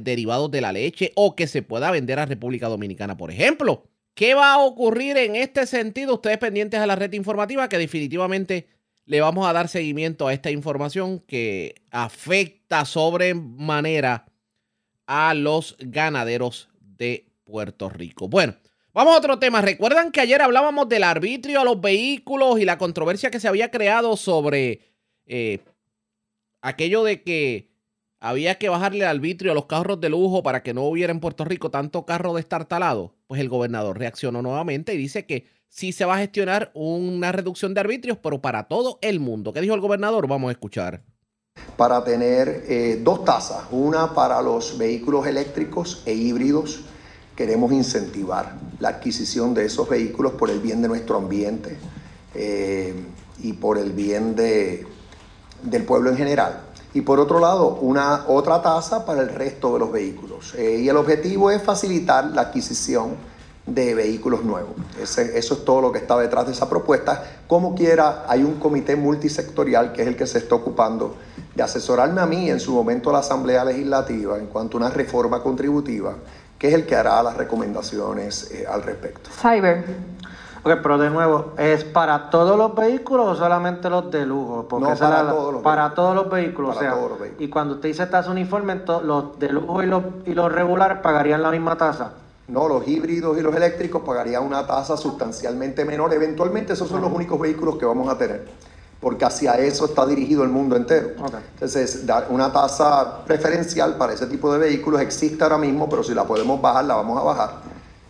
derivados de la leche, o que se pueda vender a República Dominicana, por ejemplo. ¿Qué va a ocurrir en este sentido? Ustedes pendientes a la red informativa que definitivamente le vamos a dar seguimiento a esta información que afecta sobremanera a los ganaderos de Puerto Rico. Bueno, vamos a otro tema. Recuerdan que ayer hablábamos del arbitrio a los vehículos y la controversia que se había creado sobre eh, aquello de que había que bajarle el arbitrio a los carros de lujo para que no hubiera en Puerto Rico tanto carro destartalado. Pues el gobernador reaccionó nuevamente y dice que sí se va a gestionar una reducción de arbitrios, pero para todo el mundo. ¿Qué dijo el gobernador? Vamos a escuchar. Para tener eh, dos tasas, una para los vehículos eléctricos e híbridos. Queremos incentivar la adquisición de esos vehículos por el bien de nuestro ambiente eh, y por el bien de, del pueblo en general. Y por otro lado, una otra tasa para el resto de los vehículos. Eh, y el objetivo es facilitar la adquisición de vehículos nuevos. eso es todo lo que está detrás de esa propuesta. Como quiera, hay un comité multisectorial que es el que se está ocupando de asesorarme a mí en su momento la Asamblea Legislativa en cuanto a una reforma contributiva, que es el que hará las recomendaciones eh, al respecto. Cyber. Ok, pero de nuevo, ¿es para todos los vehículos o solamente los de lujo? Porque no, para, todos los para todos los vehículos. Para todos los vehículos. Y cuando usted dice tasa uniforme, los de lujo y los, y los regulares pagarían la misma tasa. No, los híbridos y los eléctricos pagarían una tasa sustancialmente menor. Eventualmente esos son los únicos vehículos que vamos a tener, porque hacia eso está dirigido el mundo entero. Entonces, una tasa preferencial para ese tipo de vehículos existe ahora mismo, pero si la podemos bajar, la vamos a bajar.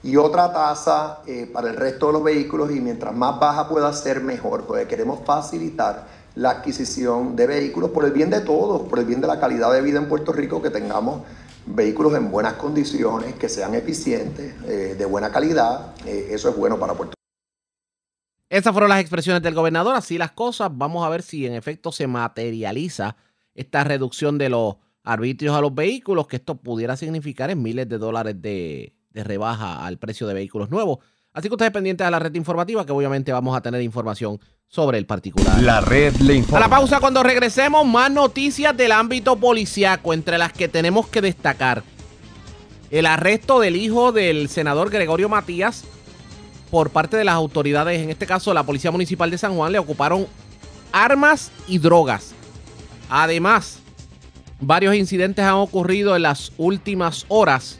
Y otra tasa eh, para el resto de los vehículos y mientras más baja pueda ser, mejor, porque queremos facilitar la adquisición de vehículos por el bien de todos, por el bien de la calidad de vida en Puerto Rico, que tengamos vehículos en buenas condiciones, que sean eficientes, eh, de buena calidad. Eh, eso es bueno para Puerto Rico. Esas fueron las expresiones del gobernador. Así las cosas. Vamos a ver si en efecto se materializa esta reducción de los arbitrios a los vehículos, que esto pudiera significar en miles de dólares de, de rebaja al precio de vehículos nuevos. Así que ustedes pendientes a la red informativa, que obviamente vamos a tener información sobre el particular. La red le informa. A la pausa cuando regresemos, más noticias del ámbito policiaco, entre las que tenemos que destacar. El arresto del hijo del senador Gregorio Matías por parte de las autoridades, en este caso la Policía Municipal de San Juan, le ocuparon armas y drogas. Además, varios incidentes han ocurrido en las últimas horas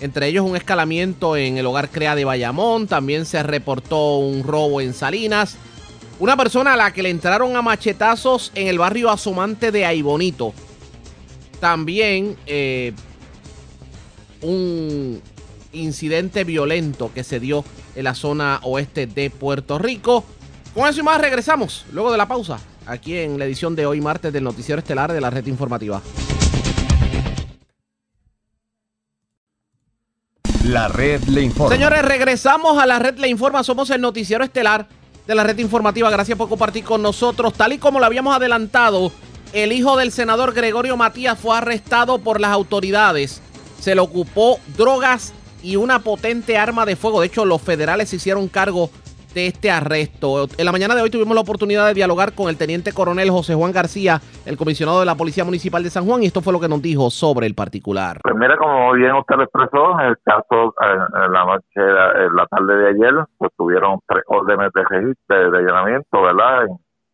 entre ellos un escalamiento en el hogar Crea de Bayamón, también se reportó un robo en Salinas, una persona a la que le entraron a machetazos en el barrio Asomante de Aibonito, también eh, un incidente violento que se dio en la zona oeste de Puerto Rico. Con eso y más regresamos luego de la pausa, aquí en la edición de hoy martes del Noticiero Estelar de la Red Informativa. La red le informa. Señores, regresamos a la red le informa. Somos el noticiero estelar de la red informativa. Gracias por compartir con nosotros. Tal y como lo habíamos adelantado, el hijo del senador Gregorio Matías fue arrestado por las autoridades. Se le ocupó drogas y una potente arma de fuego. De hecho, los federales se hicieron cargo este arresto. En la mañana de hoy tuvimos la oportunidad de dialogar con el teniente coronel José Juan García, el comisionado de la Policía Municipal de San Juan, y esto fue lo que nos dijo sobre el particular. Pues mira, como bien usted lo expresó, en el caso, en la noche, en la tarde de ayer, pues tuvieron tres órdenes de registro, de allanamiento, ¿verdad?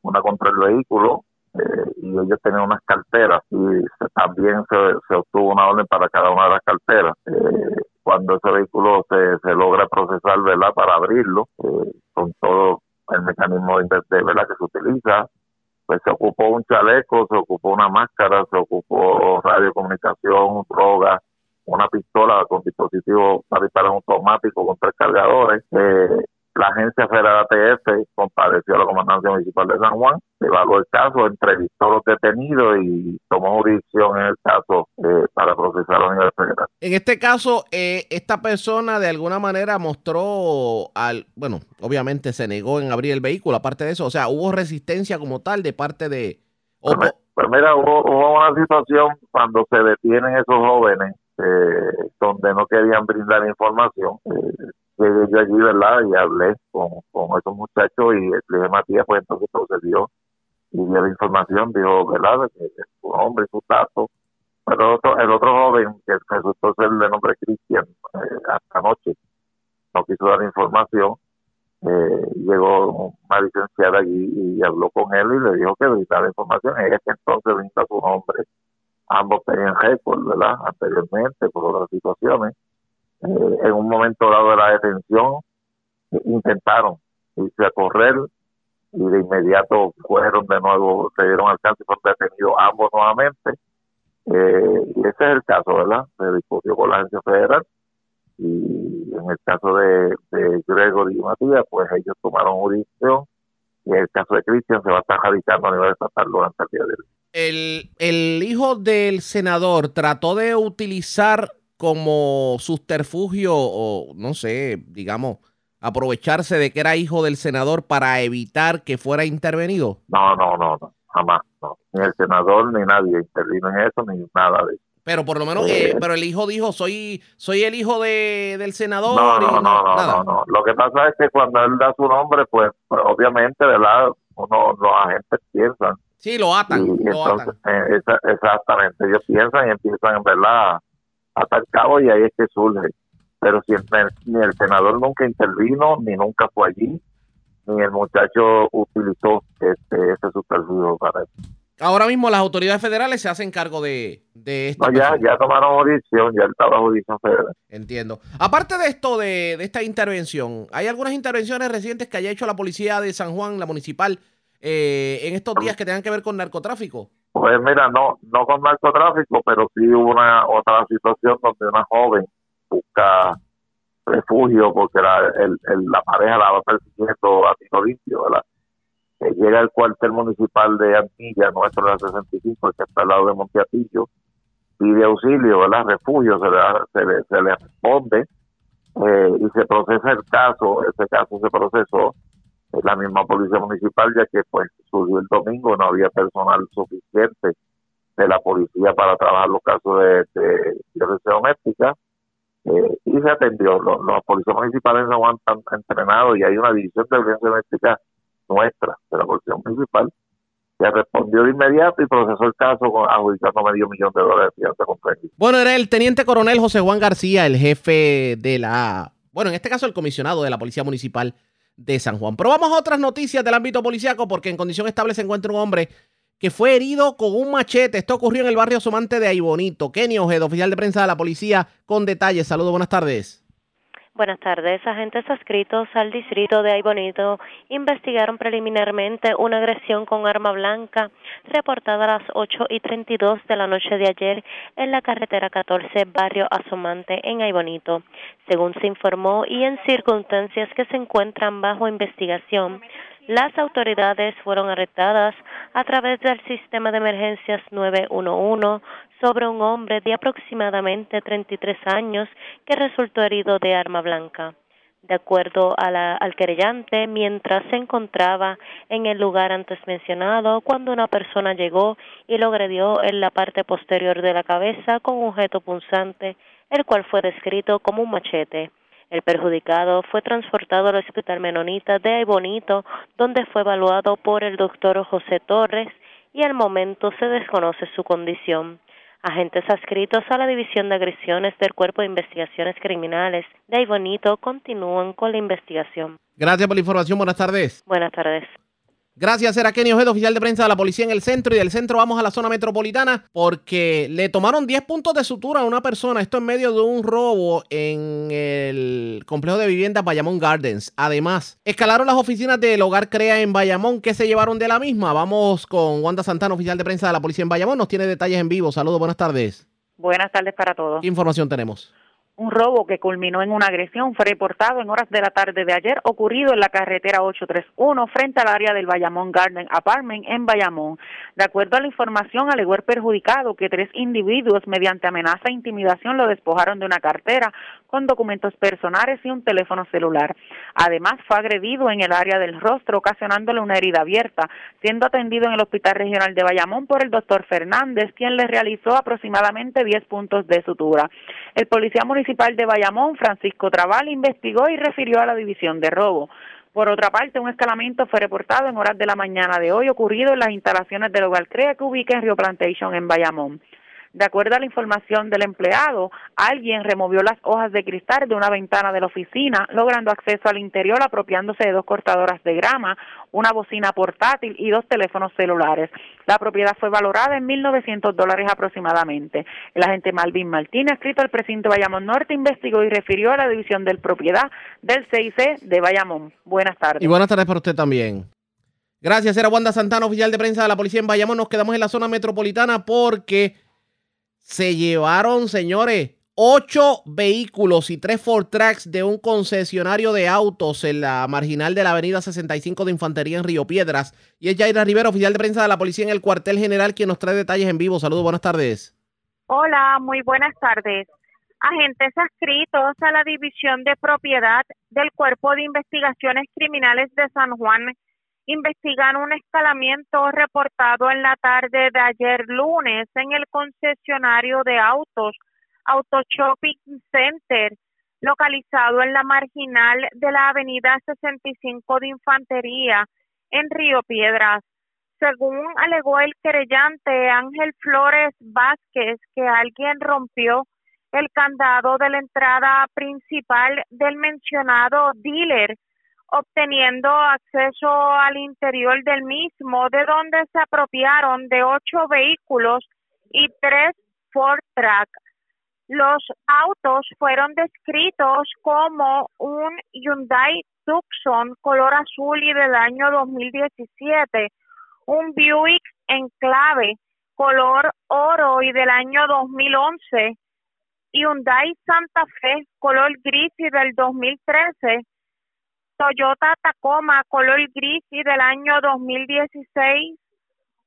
Una contra el vehículo, eh, y ellos tenían unas carteras y también se, obtuvo una orden para cada una de las carteras. Eh, cuando ese vehículo se, se logra procesar, ¿verdad? Para abrirlo, eh, con todo el mecanismo de, ¿verdad? que se utiliza, pues se ocupó un chaleco, se ocupó una máscara, se ocupó radiocomunicación, droga, una pistola con dispositivo para disparar automático con tres cargadores. Eh, la agencia federal ATF compareció a la comandancia municipal de San Juan, evaluó el caso, entrevistó a los detenidos y tomó jurisdicción en el caso eh, para procesar a nivel federal. En este caso, eh, esta persona de alguna manera mostró al, bueno, obviamente se negó en abrir el vehículo, aparte de eso, o sea, hubo resistencia como tal de parte de... Pues, pues, mira, hubo, una situación cuando se detienen esos jóvenes eh, donde no querían brindar información. Eh, llegué yo allí, ¿verdad? Y hablé con, con esos muchachos y le dije, Matías, pues entonces procedió y dio la información, dijo, ¿verdad? Que su nombre, su dato. Pero el otro, el otro joven, que resultó ser de nombre Cristian, eh, hasta anoche, no quiso dar información. Eh, llegó una licenciada allí y habló con él y le dijo que la información. En ese entonces brinda su nombre. Ambos tenían récord, ¿verdad? Anteriormente, por otras situaciones. Eh, en un momento dado de la detención, intentaron irse a correr y de inmediato fueron de nuevo, se dieron alcance y fueron detenidos ambos nuevamente. Eh, y ese es el caso, ¿verdad? Se discutió con la agencia federal y en el caso de, de Gregory y Matías, pues ellos tomaron jurisdicción y en el caso de Cristian se va a estar radicando a nivel estatal durante el día de hoy. El, el hijo del senador trató de utilizar como subterfugio o no sé, digamos, aprovecharse de que era hijo del senador para evitar que fuera intervenido? No, no, no, no jamás, no. Ni el senador ni nadie intervino en eso, ni nada de eso. Pero por lo menos, eh, pero el hijo dijo, soy soy el hijo de, del senador. No, no, no, no, no, Lo que pasa es que cuando él da su nombre, pues, pues obviamente, ¿verdad? Uno, los agentes piensan. Sí, lo atan. entonces, eh, exactamente, ellos piensan y empiezan, ¿verdad? A atar cabo y ahí es que surge pero si ni el senador nunca intervino, ni nunca fue allí, ni el muchacho utilizó este, ese supervisor para eso. Ahora mismo las autoridades federales se hacen cargo de, de esto. No, ya, ya tomaron jurisdicción, ya estaba jurisdicción federal. Entiendo. Aparte de esto, de, de, esta intervención, ¿hay algunas intervenciones recientes que haya hecho la policía de San Juan, la municipal, eh, en estos días que tengan que ver con narcotráfico? Pues mira, no, no con narcotráfico, pero sí hubo una otra situación donde una joven busca refugio porque la, el, la pareja la va persiguiendo a tiro limpio. Que llega al cuartel municipal de Antilla, nuestro de la 65, que está al lado de Monteatillo, pide auxilio, ¿verdad? Refugio, se le, se le, se le responde eh, y se procesa el caso, ese caso se procesó la misma policía municipal, ya que pues surgió el domingo, no había personal suficiente de la policía para trabajar los casos de, de violencia doméstica eh, y se atendió. Los, policías municipales no han entrenado y hay una división de violencia doméstica nuestra, de la policía municipal, que respondió de inmediato y procesó el caso con, adjudicando medio millón de dólares de fianza Bueno, era el teniente coronel José Juan García, el jefe de la, bueno, en este caso el comisionado de la Policía Municipal de San Juan. Pero vamos a otras noticias del ámbito policiaco porque en condición estable se encuentra un hombre que fue herido con un machete. Esto ocurrió en el barrio Somante de Aibonito. Kenny Ojeda, oficial de prensa de la policía, con detalles. Saludos, buenas tardes. Buenas tardes. Agentes adscritos al distrito de Aybonito investigaron preliminarmente una agresión con arma blanca reportada a las 8 y 32 de la noche de ayer en la carretera 14, barrio Asomante, en Aybonito. Según se informó y en circunstancias que se encuentran bajo investigación, las autoridades fueron arrestadas a través del sistema de emergencias 911 sobre un hombre de aproximadamente 33 años que resultó herido de arma blanca. De acuerdo al querellante, mientras se encontraba en el lugar antes mencionado, cuando una persona llegó y lo agredió en la parte posterior de la cabeza con un objeto punzante, el cual fue descrito como un machete. El perjudicado fue transportado al Hospital Menonita de Bonito, donde fue evaluado por el doctor José Torres y al momento se desconoce su condición. Agentes adscritos a la División de Agresiones del Cuerpo de Investigaciones Criminales de Bonito continúan con la investigación. Gracias por la información. Buenas tardes. Buenas tardes. Gracias, era Kenny Ojeda, oficial de prensa de la policía en el centro. Y del centro vamos a la zona metropolitana porque le tomaron 10 puntos de sutura a una persona. Esto en medio de un robo en el complejo de viviendas Bayamón Gardens. Además, escalaron las oficinas del Hogar Crea en Bayamón. ¿Qué se llevaron de la misma? Vamos con Wanda Santana, oficial de prensa de la policía en Bayamón. Nos tiene detalles en vivo. Saludos, buenas tardes. Buenas tardes para todos. ¿Qué información tenemos? Un robo que culminó en una agresión fue reportado en horas de la tarde de ayer, ocurrido en la carretera 831 frente al área del Bayamón Garden Apartment en Bayamón. De acuerdo a la información, alegó el perjudicado que tres individuos, mediante amenaza e intimidación, lo despojaron de una cartera con documentos personales y un teléfono celular. Además, fue agredido en el área del rostro, ocasionándole una herida abierta, siendo atendido en el Hospital Regional de Bayamón por el doctor Fernández, quien le realizó aproximadamente 10 puntos de sutura. El policía municipal de Bayamón, Francisco Trabal, investigó y refirió a la división de robo. Por otra parte, un escalamiento fue reportado en horas de la mañana de hoy, ocurrido en las instalaciones del Hogar CREA que ubica en Rio Plantation, en Bayamón. De acuerdo a la información del empleado, alguien removió las hojas de cristal de una ventana de la oficina, logrando acceso al interior apropiándose de dos cortadoras de grama, una bocina portátil y dos teléfonos celulares. La propiedad fue valorada en 1.900 dólares aproximadamente. El agente Malvin Martínez, escrito al presidente Bayamón Norte, investigó y refirió a la división del propiedad del CIC de Bayamón. Buenas tardes. Y buenas tardes para usted también. Gracias, era Wanda Santana, oficial de prensa de la policía en Bayamón. Nos quedamos en la zona metropolitana porque se llevaron, señores, ocho vehículos y tres Ford Tracks de un concesionario de autos en la marginal de la avenida 65 de Infantería en Río Piedras. Y es Jaira Rivera, oficial de prensa de la policía en el cuartel general, quien nos trae detalles en vivo. Saludos, buenas tardes. Hola, muy buenas tardes. Agentes adscritos a la División de Propiedad del Cuerpo de Investigaciones Criminales de San Juan investigan un escalamiento reportado en la tarde de ayer lunes en el concesionario de autos Auto Shopping Center, localizado en la marginal de la avenida 65 de Infantería en Río Piedras. Según alegó el querellante Ángel Flores Vázquez, que alguien rompió el candado de la entrada principal del mencionado dealer obteniendo acceso al interior del mismo, de donde se apropiaron de ocho vehículos y tres Ford Track. Los autos fueron descritos como un Hyundai Tucson color azul y del año 2017, un Buick Enclave color oro y del año 2011, Hyundai Santa Fe color gris y del 2013, Toyota Tacoma color gris y del año 2016,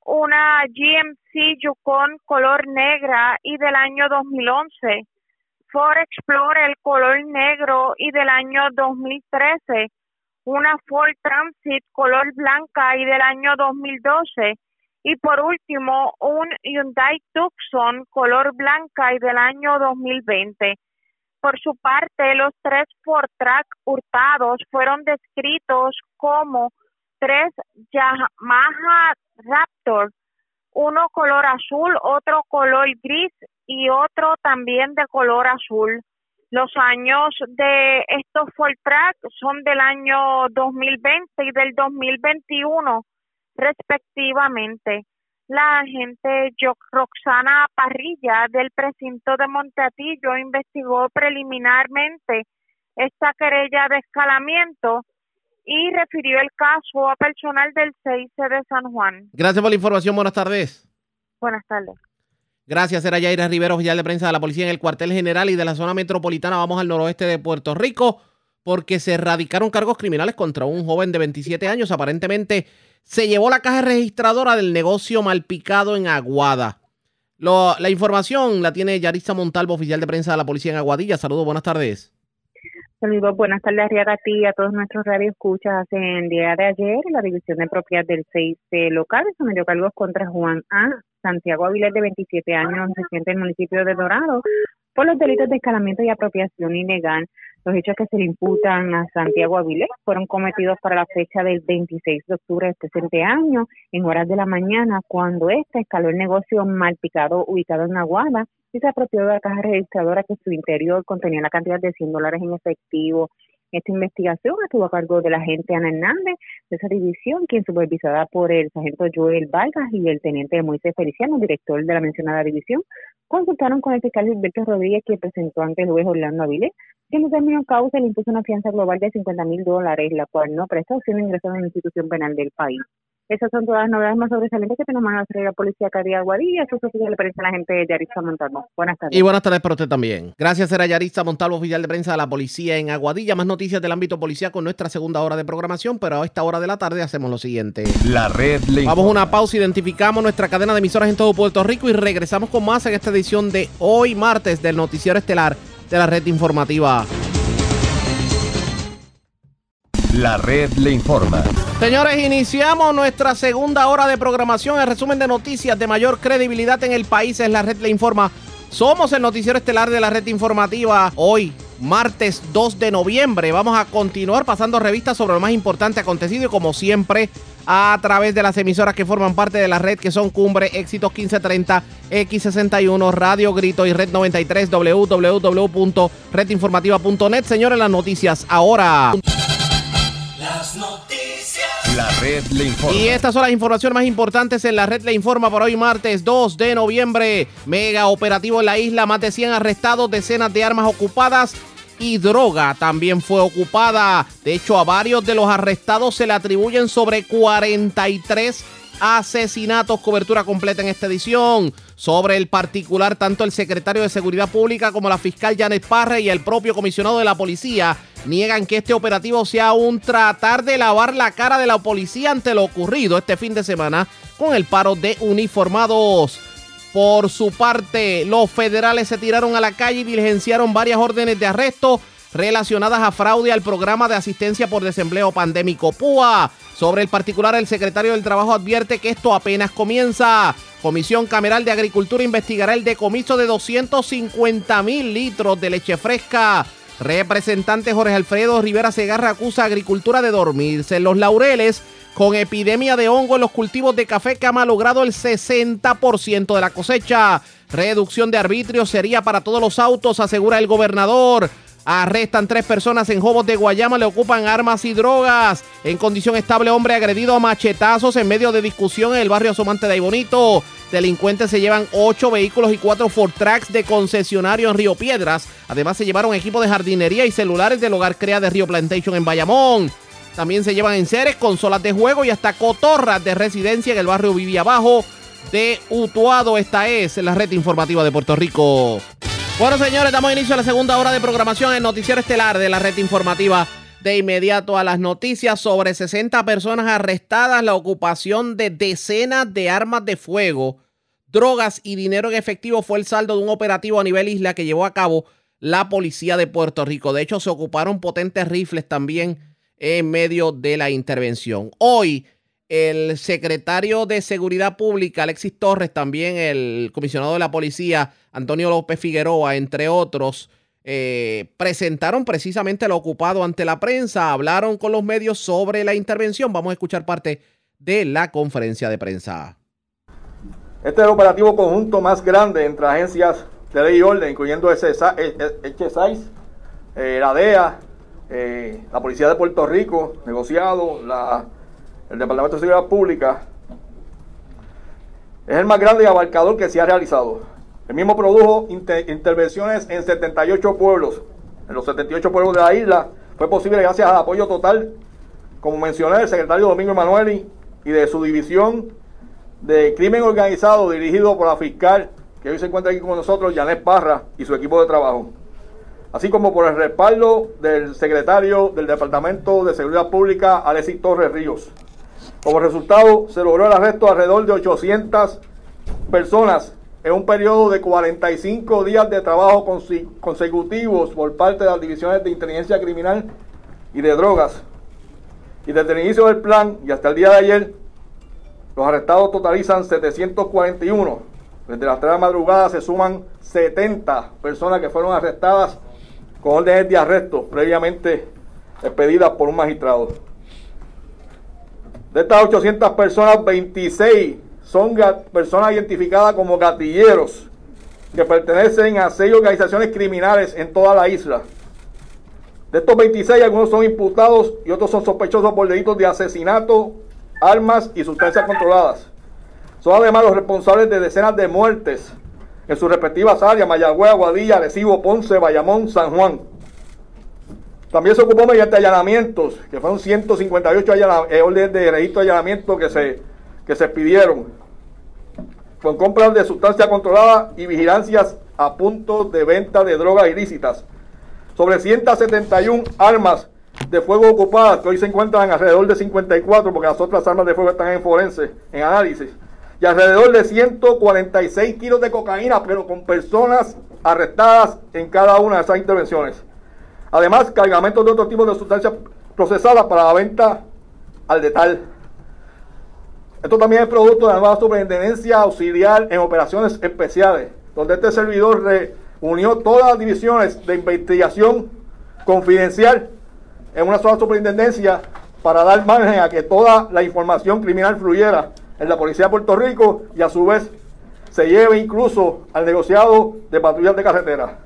una GMC Yukon color negra y del año 2011, Ford Explorer color negro y del año 2013, una Ford Transit color blanca y del año 2012 y por último un Hyundai Tucson color blanca y del año 2020. Por su parte, los tres Ford Track hurtados fueron descritos como tres Yamaha Raptor, uno color azul, otro color gris y otro también de color azul. Los años de estos Ford Track son del año 2020 y del 2021 respectivamente la agente Roxana Parrilla del precinto de Monteatillo investigó preliminarmente esta querella de escalamiento y refirió el caso a personal del CIC de San Juan. Gracias por la información. Buenas tardes. Buenas tardes. Gracias, era Yaira Rivero, oficial de prensa de la policía en el cuartel general y de la zona metropolitana. Vamos al noroeste de Puerto Rico porque se erradicaron cargos criminales contra un joven de 27 años, aparentemente se llevó la caja registradora del negocio Malpicado en Aguada. la información la tiene Yarisa Montalvo, oficial de prensa de la policía en Aguadilla. Saludos, buenas tardes. Saludos, buenas tardes a ti y a todos nuestros radioescuchas. En día de ayer, la División de Propiedad del 6 local sometió cargos contra Juan A. Santiago Avilés, de 27 años, residente del municipio de Dorado, por los delitos de escalamiento y apropiación ilegal. Los hechos que se le imputan a Santiago Avilés fueron cometidos para la fecha del 26 de octubre de este presente año, en horas de la mañana, cuando éste escaló el negocio Malpicado ubicado en Aguada y se apropió de la caja registradora que su interior contenía la cantidad de 100 dólares en efectivo, esta investigación estuvo a cargo de la agente Ana Hernández de esa división, quien supervisada por el sargento Joel Vargas y el teniente Moisés Feliciano, director de la mencionada división, consultaron con el fiscal Gilberto Rodríguez, quien presentó ante el juez Orlando Avilés, que en término causa le impuso una fianza global de 50 mil dólares, la cual no prestó, sino ingresó en una institución penal del país. Esas son todas las novedades más sobresalientes que tenemos en la Secretaría de Policía Cadía Aguadilla. Eso es oficial de prensa la gente de Yarista Montalvo. Buenas tardes. Y buenas tardes para usted también. Gracias, era Yarista Montalvo, oficial de prensa de la policía en Aguadilla. Más noticias del ámbito policial con nuestra segunda hora de programación, pero a esta hora de la tarde hacemos lo siguiente. La red le Vamos a una pausa, identificamos nuestra cadena de emisoras en todo Puerto Rico y regresamos con más en esta edición de hoy martes del Noticiero Estelar de la Red Informativa. La red le informa. Señores, iniciamos nuestra segunda hora de programación. El resumen de noticias de mayor credibilidad en el país es la red le informa. Somos el noticiero estelar de la red informativa. Hoy, martes 2 de noviembre, vamos a continuar pasando revistas sobre lo más importante acontecido y como siempre a través de las emisoras que forman parte de la red que son Cumbre, Éxitos 1530, X61, Radio Grito y Red 93, www.redinformativa.net. Señores, las noticias ahora. Las noticias. La red le informa. Y estas son las informaciones más importantes en la red le informa por hoy martes 2 de noviembre. Mega operativo en la isla, más de 100 arrestados, decenas de armas ocupadas y droga también fue ocupada. De hecho, a varios de los arrestados se le atribuyen sobre 43 asesinatos. Cobertura completa en esta edición. Sobre el particular, tanto el secretario de Seguridad Pública como la fiscal Janet Parre y el propio comisionado de la policía niegan que este operativo sea un tratar de lavar la cara de la policía ante lo ocurrido este fin de semana con el paro de uniformados. Por su parte, los federales se tiraron a la calle y diligenciaron varias órdenes de arresto relacionadas a fraude al programa de asistencia por desempleo pandémico PUA. Sobre el particular, el secretario del Trabajo advierte que esto apenas comienza. Comisión Cameral de Agricultura investigará el decomiso de 250 mil litros de leche fresca. Representante Jorge Alfredo Rivera Segarra acusa a Agricultura de dormirse en los laureles con epidemia de hongo en los cultivos de café que ha malogrado el 60% de la cosecha. Reducción de arbitrio sería para todos los autos, asegura el gobernador. Arrestan tres personas en Jobos de Guayama, le ocupan armas y drogas. En condición estable, hombre agredido a machetazos en medio de discusión en el barrio Asomante de Aybonito. Delincuentes se llevan ocho vehículos y cuatro Ford Tracks de concesionario en Río Piedras. Además, se llevaron equipo de jardinería y celulares del hogar Crea de Río Plantation en Bayamón. También se llevan enseres, consolas de juego y hasta cotorras de residencia en el barrio Vivía Abajo de Utuado. Esta es la red informativa de Puerto Rico. Bueno, señores, damos inicio a la segunda hora de programación en Noticiero Estelar de la red informativa. De inmediato a las noticias sobre 60 personas arrestadas, la ocupación de decenas de armas de fuego, drogas y dinero en efectivo fue el saldo de un operativo a nivel isla que llevó a cabo la policía de Puerto Rico. De hecho, se ocuparon potentes rifles también en medio de la intervención. Hoy, el secretario de Seguridad Pública, Alexis Torres, también el comisionado de la policía, Antonio López Figueroa, entre otros, eh, presentaron precisamente lo ocupado ante la prensa, hablaron con los medios sobre la intervención. Vamos a escuchar parte de la conferencia de prensa. Este es el operativo conjunto más grande entre agencias de ley y orden, incluyendo HSIS, eh, la DEA, eh, la Policía de Puerto Rico, negociado, la, el Departamento de Seguridad Pública. Es el más grande abarcador que se ha realizado. El mismo produjo intervenciones en 78 pueblos. En los 78 pueblos de la isla fue posible gracias al apoyo total, como mencioné, del secretario Domingo Emanueli y de su división de crimen organizado dirigido por la fiscal que hoy se encuentra aquí con nosotros, Janet Parra y su equipo de trabajo. Así como por el respaldo del secretario del Departamento de Seguridad Pública, Alexis Torres Ríos. Como resultado, se logró el arresto de alrededor de 800 personas en un periodo de 45 días de trabajo consecutivos por parte de las divisiones de inteligencia criminal y de drogas. Y desde el inicio del plan y hasta el día de ayer, los arrestados totalizan 741. Desde las 3 de la madrugada se suman 70 personas que fueron arrestadas con órdenes de arresto previamente expedidas por un magistrado. De estas 800 personas, 26 son personas identificadas como gatilleros que pertenecen a seis organizaciones criminales en toda la isla. De estos 26, algunos son imputados y otros son sospechosos por delitos de asesinato, armas y sustancias controladas. Son además los responsables de decenas de muertes en sus respectivas áreas, Mayagüez, Aguadilla, Arecibo, Ponce, Bayamón, San Juan. También se ocupó mediante allanamientos, que fueron 158 eh, órdenes de registro de allanamiento que se, que se pidieron, con compras de sustancias controladas y vigilancias a puntos de venta de drogas ilícitas. Sobre 171 armas de fuego ocupadas, que hoy se encuentran alrededor de 54, porque las otras armas de fuego están en forense, en análisis, y alrededor de 146 kilos de cocaína, pero con personas arrestadas en cada una de esas intervenciones. Además, cargamentos de otro tipo de sustancias procesadas para la venta al detal. Esto también es producto de la nueva superintendencia auxiliar en operaciones especiales, donde este servidor reunió todas las divisiones de investigación confidencial en una sola superintendencia para dar margen a que toda la información criminal fluyera en la Policía de Puerto Rico y a su vez se lleve incluso al negociado de patrullas de carretera.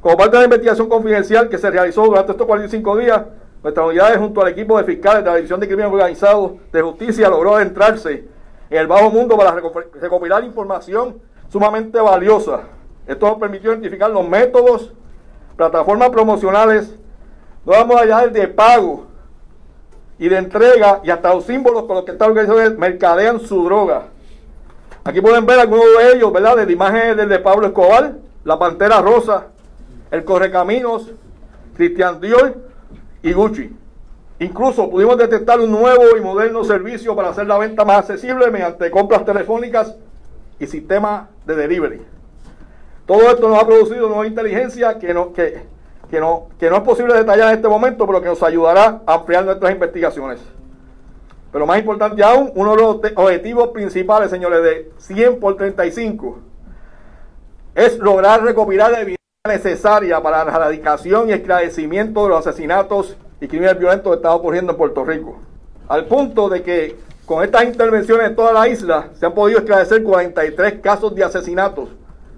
Como parte de la investigación confidencial que se realizó durante estos 45 días, nuestras unidades junto al equipo de fiscales de la División de Crimen Organizado de Justicia logró adentrarse en el bajo mundo para recopilar información sumamente valiosa. Esto nos permitió identificar los métodos, plataformas promocionales, nuevas modalidades de pago y de entrega y hasta los símbolos con los que estas organizaciones mercadean su droga. Aquí pueden ver algunos de ellos, ¿verdad? De imágenes del de Pablo Escobar, la Pantera Rosa, el Correcaminos, Cristian Dior y Gucci. Incluso pudimos detectar un nuevo y moderno servicio para hacer la venta más accesible mediante compras telefónicas y sistemas de delivery. Todo esto nos ha producido nueva inteligencia que, no, que, que, no, que no es posible detallar en este momento, pero que nos ayudará a ampliar nuestras investigaciones. Pero más importante aún, uno de los objetivos principales, señores, de 100 por 35, es lograr recopilar la evidencia necesaria para la erradicación y esclarecimiento de los asesinatos y crímenes violentos que están ocurriendo en Puerto Rico. Al punto de que con estas intervenciones en toda la isla se han podido esclarecer 43 casos de asesinatos,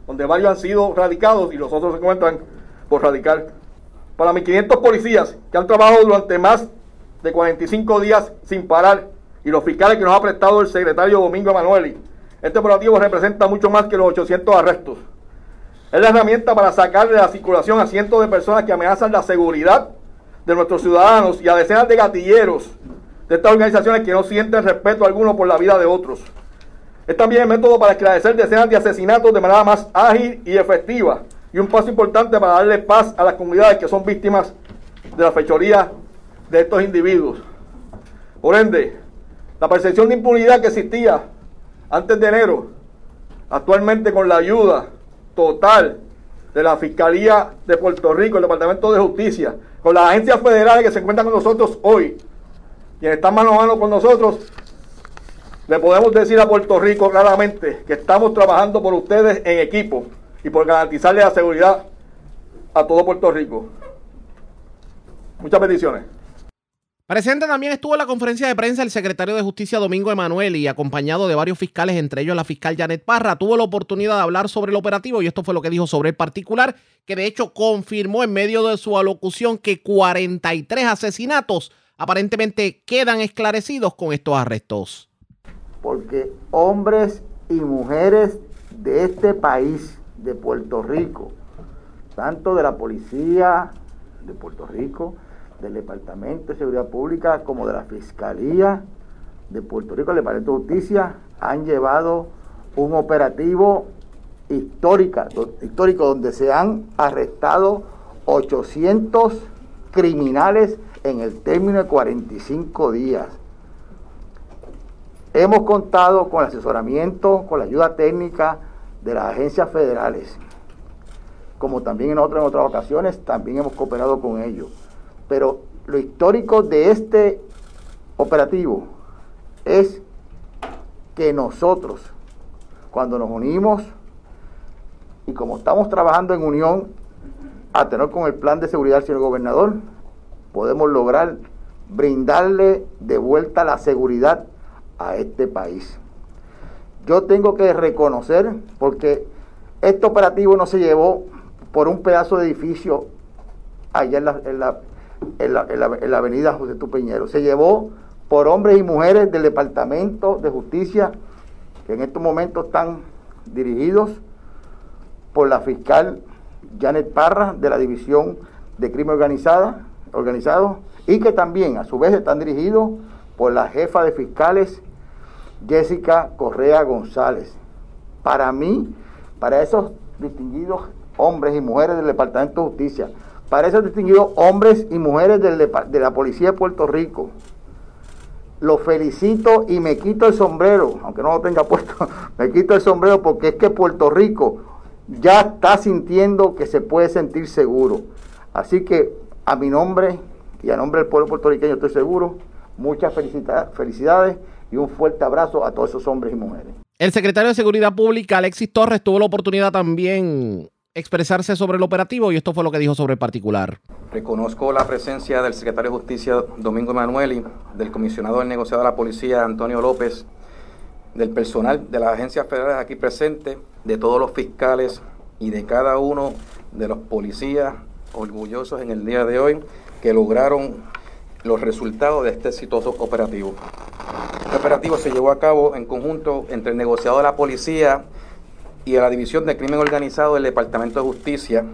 donde varios han sido radicados y los otros se encuentran por radicar. Para mis 500 policías que han trabajado durante más de 45 días sin parar y los fiscales que nos ha prestado el secretario Domingo Emanueli, este operativo representa mucho más que los 800 arrestos. Es la herramienta para sacar de la circulación a cientos de personas que amenazan la seguridad de nuestros ciudadanos y a decenas de gatilleros de estas organizaciones que no sienten respeto alguno por la vida de otros. Es también el método para esclarecer decenas de asesinatos de manera más ágil y efectiva y un paso importante para darle paz a las comunidades que son víctimas de la fechoría de estos individuos. Por ende, la percepción de impunidad que existía antes de enero, actualmente con la ayuda total de la Fiscalía de Puerto Rico, el Departamento de Justicia, con las agencias federales que se encuentran con nosotros hoy, quienes están mano a mano con nosotros, le podemos decir a Puerto Rico claramente que estamos trabajando por ustedes en equipo y por garantizarle la seguridad a todo Puerto Rico. Muchas bendiciones. Presente también estuvo en la conferencia de prensa el secretario de Justicia Domingo Emanuel y acompañado de varios fiscales, entre ellos la fiscal Janet Parra, tuvo la oportunidad de hablar sobre el operativo y esto fue lo que dijo sobre el particular, que de hecho confirmó en medio de su alocución que 43 asesinatos aparentemente quedan esclarecidos con estos arrestos. Porque hombres y mujeres de este país, de Puerto Rico, tanto de la policía de Puerto Rico, del Departamento de Seguridad Pública como de la Fiscalía de Puerto Rico, el Departamento de Justicia, han llevado un operativo histórica, histórico donde se han arrestado 800 criminales en el término de 45 días. Hemos contado con el asesoramiento, con la ayuda técnica de las agencias federales, como también en otras, otras ocasiones, también hemos cooperado con ellos. Pero lo histórico de este operativo es que nosotros, cuando nos unimos y como estamos trabajando en unión a tener con el plan de seguridad del señor gobernador, podemos lograr brindarle de vuelta la seguridad a este país. Yo tengo que reconocer, porque este operativo no se llevó por un pedazo de edificio allá en la, en la, avenida José Tupeñero. Se llevó por hombres y mujeres del Departamento de Justicia, que en estos momentos están dirigidos por la fiscal Janet Parra de la División de Crimen Organizada, organizados y que también a su vez están dirigidos por la jefa de fiscales Jessica Correa González. Para mí, para esos distinguidos hombres y mujeres del Departamento de Justicia, para esos distinguidos hombres y mujeres de la Policía de Puerto Rico, los felicito y me quito el sombrero, aunque no lo tenga puesto, me quito el sombrero porque es que Puerto Rico ya está sintiendo que se puede sentir seguro. Así que a mi nombre y a nombre del pueblo puertorriqueño estoy seguro, muchas felicidades y un fuerte abrazo a todos esos hombres y mujeres. El secretario de Seguridad Pública, Alexis Torres, tuvo la oportunidad también expresarse sobre el operativo y esto fue lo que dijo sobre el particular. Reconozco la presencia del secretario de Justicia Domingo Emanueli, del comisionado del negociado de la policía Antonio López, del personal de las agencias federales aquí presentes, de todos los fiscales y de cada uno de los policías orgullosos en el día de hoy que lograron los resultados de este exitoso operativo. Este operativo se llevó a cabo en conjunto entre el negociado de la policía y la División de Crimen Organizado del Departamento de Justicia,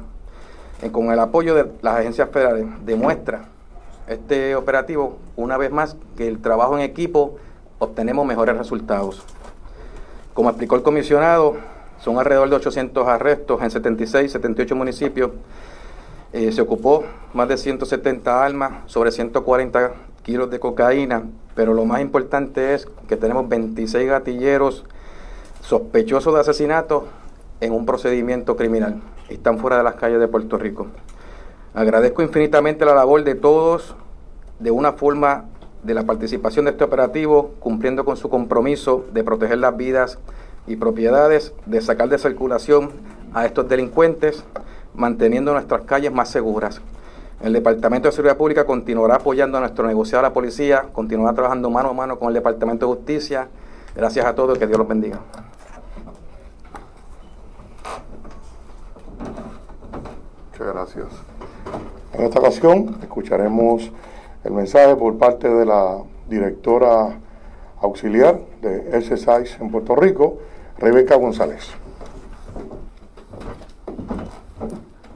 con el apoyo de las agencias federales. Demuestra este operativo, una vez más, que el trabajo en equipo obtenemos mejores resultados. Como explicó el comisionado, son alrededor de 800 arrestos en 76, 78 municipios. Eh, se ocupó más de 170 armas, sobre 140 kilos de cocaína, pero lo más importante es que tenemos 26 gatilleros sospechosos de asesinato en un procedimiento criminal. Están fuera de las calles de Puerto Rico. Agradezco infinitamente la labor de todos de una forma de la participación de este operativo, cumpliendo con su compromiso de proteger las vidas y propiedades, de sacar de circulación a estos delincuentes, manteniendo nuestras calles más seguras. El Departamento de Seguridad Pública continuará apoyando a nuestro negociado a la policía, continuará trabajando mano a mano con el Departamento de Justicia. Gracias a todos y que Dios los bendiga. Muchas gracias. En esta ocasión escucharemos el mensaje por parte de la directora auxiliar de SSIS en Puerto Rico, Rebeca González.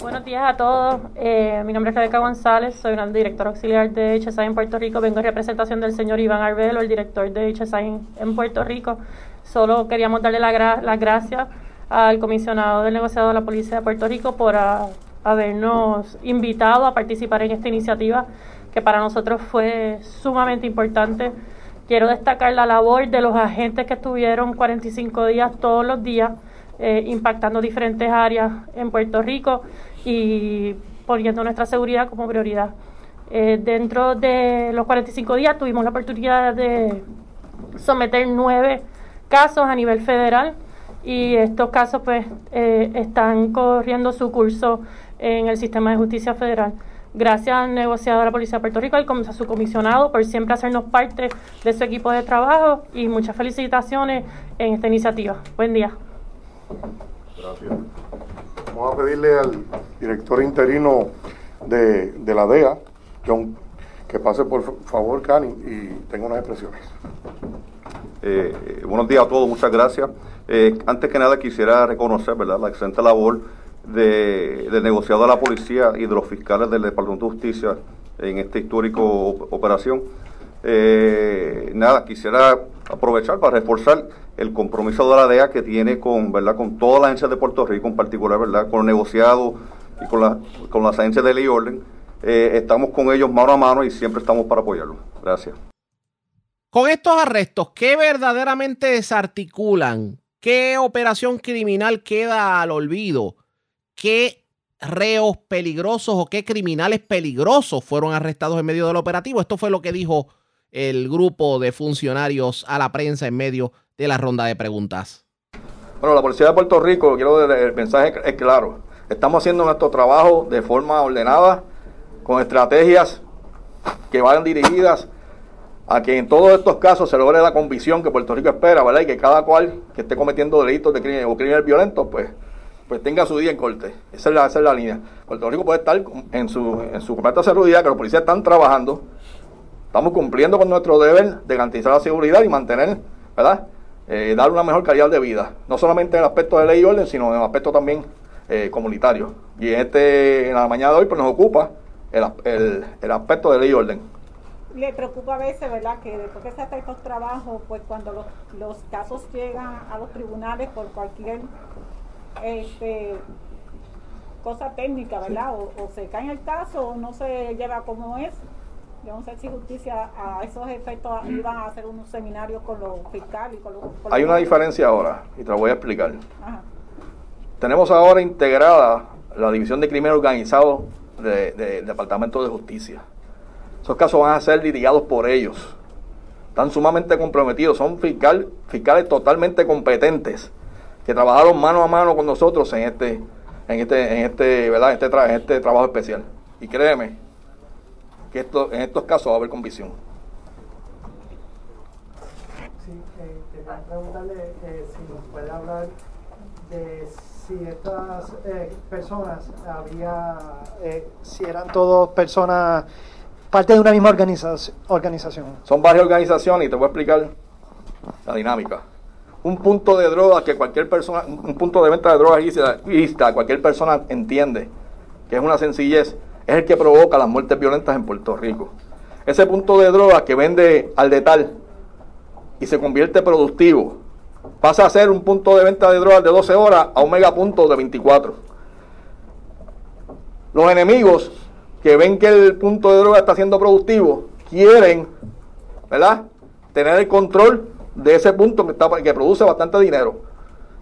Buenos días a todos. Eh, mi nombre es Rebeca González, soy una directora auxiliar de HSI en Puerto Rico. Vengo en representación del señor Iván Arbelo, el director de HSI en, Puerto Rico. Solo queríamos darle las gracias al comisionado del negociado de la Policía de Puerto Rico por habernos invitado a participar en esta iniciativa que para nosotros fue sumamente importante. Quiero destacar la labor de los agentes que estuvieron 45 días todos los días eh, impactando diferentes áreas en Puerto Rico y poniendo nuestra seguridad como prioridad. Eh, dentro de los 45 días tuvimos la oportunidad de someter nueve casos a nivel federal y estos casos pues eh, están corriendo su curso en el sistema de justicia federal. Gracias al negociador de la Policía de Puerto Rico y a su comisionado por siempre hacernos parte de su equipo de trabajo y muchas felicitaciones en esta iniciativa. Buen día. Gracias. Vamos a pedirle al director interino de, la DEA, John, que pase por favor, Cani, y tenga unas expresiones. Eh, buenos días a todos, muchas gracias. Eh, antes que nada quisiera reconocer ¿verdad? la excelente labor de, de negociado de la policía y de los fiscales del Departamento de Justicia en esta histórico operación. Eh, nada, quisiera aprovechar para reforzar el compromiso de la DEA que tiene con, ¿verdad? con todas las agencias de Puerto Rico, en particular, ¿verdad? con el negociado y con, la, con las agencias de ley orden. Eh, estamos con ellos mano a mano y siempre estamos para apoyarlos. Gracias. Con estos arrestos, ¿qué verdaderamente desarticulan? ¿Qué operación criminal queda al olvido? qué reos peligrosos o qué criminales peligrosos fueron arrestados en medio del operativo. Esto fue lo que dijo el grupo de funcionarios a la prensa en medio de la ronda de preguntas. Bueno, la Policía de Puerto Rico, quiero el mensaje es claro. Estamos haciendo nuestro trabajo de forma ordenada, con estrategias que vayan dirigidas a que en todos estos casos se logre la convicción que Puerto Rico espera, ¿verdad? Y que cada cual que esté cometiendo delitos de crimen o crímenes violentos, pues pues tenga su día en corte. Esa es la, esa es la línea. Puerto Rico puede estar en su, en su completa seguridad, que los policías están trabajando. Estamos cumpliendo con nuestro deber de garantizar la seguridad y mantener, ¿verdad? Eh, dar una mejor calidad de vida. No solamente en el aspecto de ley y orden, sino en el aspecto también eh, comunitario. Y en, este, en la mañana de hoy pues nos ocupa el, el, el aspecto de ley y orden. Le preocupa a veces, ¿verdad?, que después que se hacen estos trabajos, pues cuando los, los casos llegan a los tribunales por cualquier este, cosa técnica, ¿verdad? O, o se cae en el caso o no se lleva como es. Yo no sé si justicia a esos efectos iban a hacer unos seminarios con los fiscales y con los... con Hay los- una diferencia ahora, y te la voy a explicar. Ajá. Tenemos ahora integrada la División de Crimen Organizado de- de- del Departamento de Justicia. Esos casos van a ser litigados por ellos. Están sumamente comprometidos, son fiscal, fiscales totalmente competentes que trabajaron mano a mano con nosotros en este, en este, en este, ¿verdad? En este, tra- en este trabajo especial. Y créeme que esto, en estos casos va a haber convicción. Sí, eh, quería preguntarle eh, si nos puede hablar de si estas eh, personas había, eh, si eran todos personas parte de una misma organización. organización. Son varias organizaciones y te voy a explicar la dinámica. Un punto de droga que cualquier persona, un punto de venta de drogas ilícita- ilícita, cualquier persona entiende que es una sencillez, es el que provoca las muertes violentas en Puerto Rico. Ese punto de droga que vende al detal y se convierte productivo, pasa a ser un punto de venta de drogas de 12 horas a un megapunto de 24. Los enemigos que ven que el punto de droga está siendo productivo, quieren, ¿verdad? Tener el control de ese punto que, produce bastante dinero.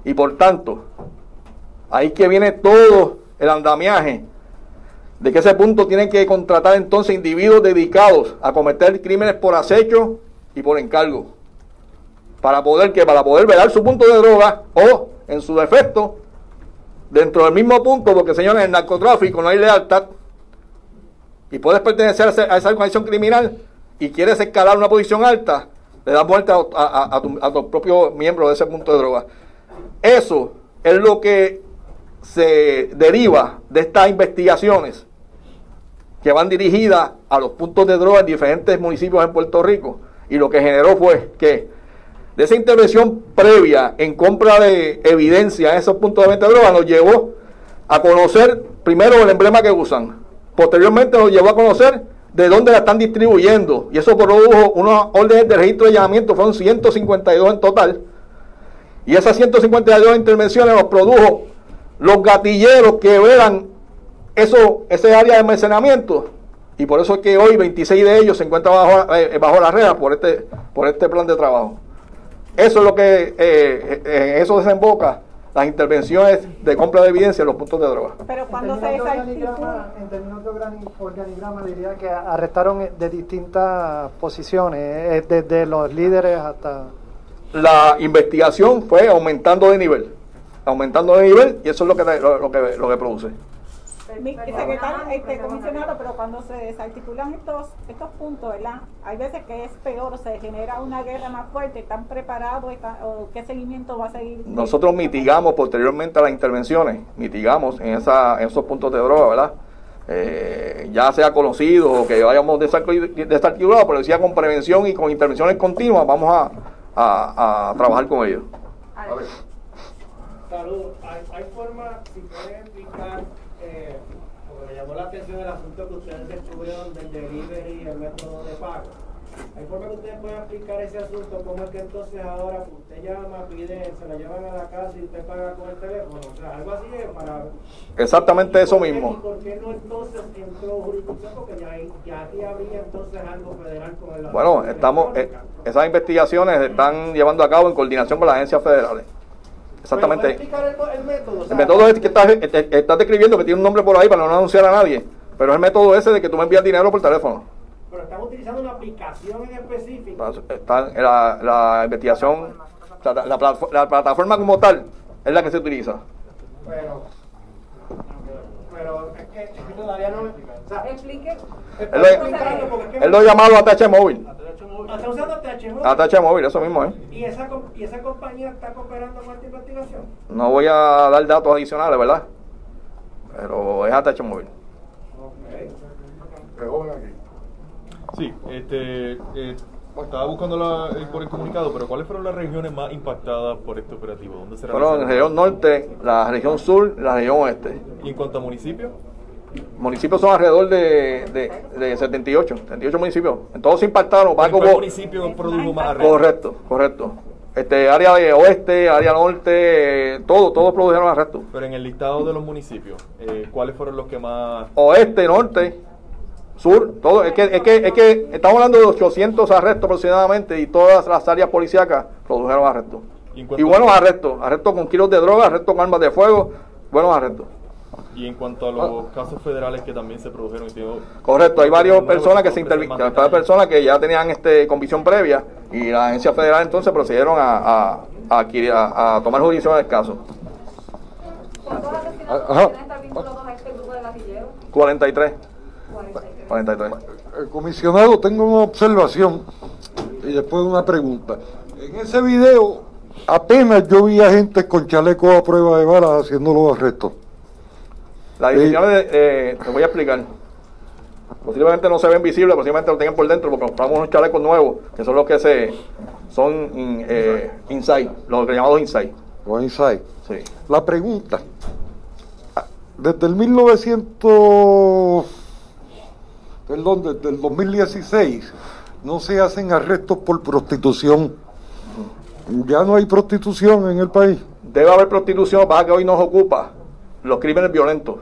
Y por tanto, ahí que viene todo el andamiaje de que ese punto tiene que contratar entonces individuos dedicados a cometer crímenes por acecho y por encargo. Para poder que para poder velar su punto de droga o en su defecto dentro del mismo punto, porque señores, en el narcotráfico no hay lealtad y puedes pertenecer a esa organización criminal y quieres escalar una posición alta, le das muerte a, a, a tu, a tu propio miembro de ese punto de droga. Eso es lo que se deriva de estas investigaciones que van dirigidas a los puntos de droga en diferentes municipios en Puerto Rico. Y lo que generó fue que de esa intervención previa en compra de evidencia en esos puntos de venta de droga nos llevó a conocer primero el emblema que usan. Posteriormente nos llevó a conocer de dónde la están distribuyendo. Y eso produjo unas órdenes de registro de allanamiento, fueron 152 en total. Y esas 152 intervenciones nos produjo los gatilleros que velan eso, ese área de almacenamiento. Y por eso es que hoy 26 de ellos se encuentran bajo, eh, bajo la red por este, por este plan de trabajo. Eso es lo que, eh, eh, en eso desemboca las intervenciones de compra de evidencia en los puntos de droga. Pero cuando se términos de desarticula... organigrama, en términos de organi- organigrama, diría que arrestaron de distintas posiciones, desde los líderes hasta... La investigación fue aumentando de nivel, aumentando de nivel y eso es lo que, lo, lo que, lo que produce. Mi secretario, este, comisionado, pero cuando se desarticulan estos, estos puntos, ¿verdad? Hay veces que es peor, se genera una guerra más fuerte, ¿están preparados? Están- ¿O qué seguimiento va a seguir? Nosotros mitigamos posteriormente a las intervenciones, mitigamos en, esa, en esos puntos de droga, ¿verdad? Eh, ya sea conocido o que vayamos desarticul- desarticulados, pero decía con prevención y con intervenciones continuas, vamos a, a- a trabajar con ellos. Saludos. ¿Hay, hay forma, si pueden explicar, eh, porque me llamó la atención el asunto que ustedes descubrieron del delivery y el método de pago? ¿Hay forma que ustedes puedan explicar ese asunto? ¿Cómo es que entonces ahora usted llama, pide, se la llevan a la casa y usted paga con el teléfono? O sea, algo así es para... Exactamente eso ¿Y mismo. por qué no entonces entró jurisdicción? Porque ya, ahí- ya aquí habría entonces algo federal con el... Bueno, estamos, eh, esas investigaciones se están llevando a cabo en coordinación con las agencias federales. Exactamente. ¿Puede explicar el, el método? O sea, El método es que estás, eh, eh, estás describiendo que tiene un nombre por ahí para no anunciar a nadie, pero es el método ese de que tú me envías dinero por teléfono. Pero están utilizando una aplicación en específico. La, la investigación, la, la platfo- la plataforma como tal es la que se utiliza. Pero, pero es que todavía no. O sea, explique. Él lo, llamado ATH móvil. Está usando. ATH móvil, eso mismo, ¿eh? ¿Y esa, ¿Y esa compañía está cooperando con esta investigación? No voy a dar datos adicionales, ¿verdad? Pero es ATH móvil. Sí, este, eh, estaba buscando la- eh, por el comunicado, pero ¿cuáles fueron las regiones más impactadas por este operativo? ¿Dónde se Fueron en la región norte, la región sur, la región oeste. ¿Y en cuanto a municipios? Municipios son alrededor de, de, 78, 78 municipios. En todos se impactaron. ¿Cuál municipio produjo más arrestos? Correcto, correcto. Este, área de oeste, área norte, todo, todos produjeron arrestos. Pero en el listado de los municipios, eh, ¿cuáles fueron los que más...? Oeste, norte, sur, todo. Es que, es que, es que estamos hablando de 800 arrestos aproximadamente y todas las áreas policíacas produjeron arrestos. Y, y buenos arrestos, arrestos con kilos de droga, arrestos con armas de fuego, buenos arrestos. Y en cuanto a los casos federales que también se produjeron. Correcto, hay varias personas que se intervinieron, personas que ya tenían este convicción previa y la agencia federal entonces procedieron a, a, a, tomar jurisdicción del caso. Ajá. 43. 43. El comisionado, tengo una observación y después una pregunta. En ese video apenas yo vi a gente con chalecos a prueba de balas haciendo los arrestos. La dirección eh, te voy a explicar. Posiblemente no se ven visibles, posiblemente lo tengan por dentro porque compramos unos chalecos nuevos, que son los que se son eh, inside, los llamados inside. Los inside. Sí. La pregunta, desde el 1900, perdón, desde el 2016, no se hacen arrestos por prostitución. Ya no hay prostitución en el país. Debe haber prostitución, para que hoy nos ocupa los crímenes violentos.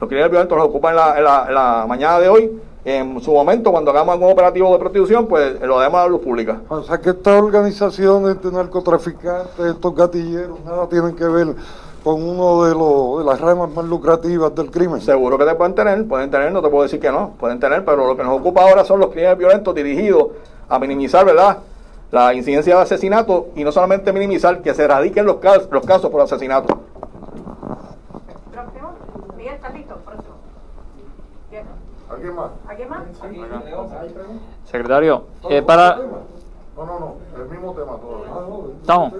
Los crímenes violentos los ocupan en la, mañana de hoy. En su momento, cuando hagamos algún operativo de prostitución, pues lo demos a la luz pública. O sea que estas organizaciones de narcotraficantes, estos gatilleros, nada tienen que ver con uno de, los, de las ramas más lucrativas del crimen. Seguro que te pueden tener, pueden tener, no te puedo decir que no, pueden tener, pero lo que nos ocupa ahora son los crímenes violentos dirigidos a minimizar, ¿verdad? La incidencia de asesinato y no solamente minimizar, que se erradiquen los casos, los casos por asesinato. ¿Alguien más? ¿Alguien más? Secretario, eh, para... No, no, no, el mismo tema todavía. Estamos.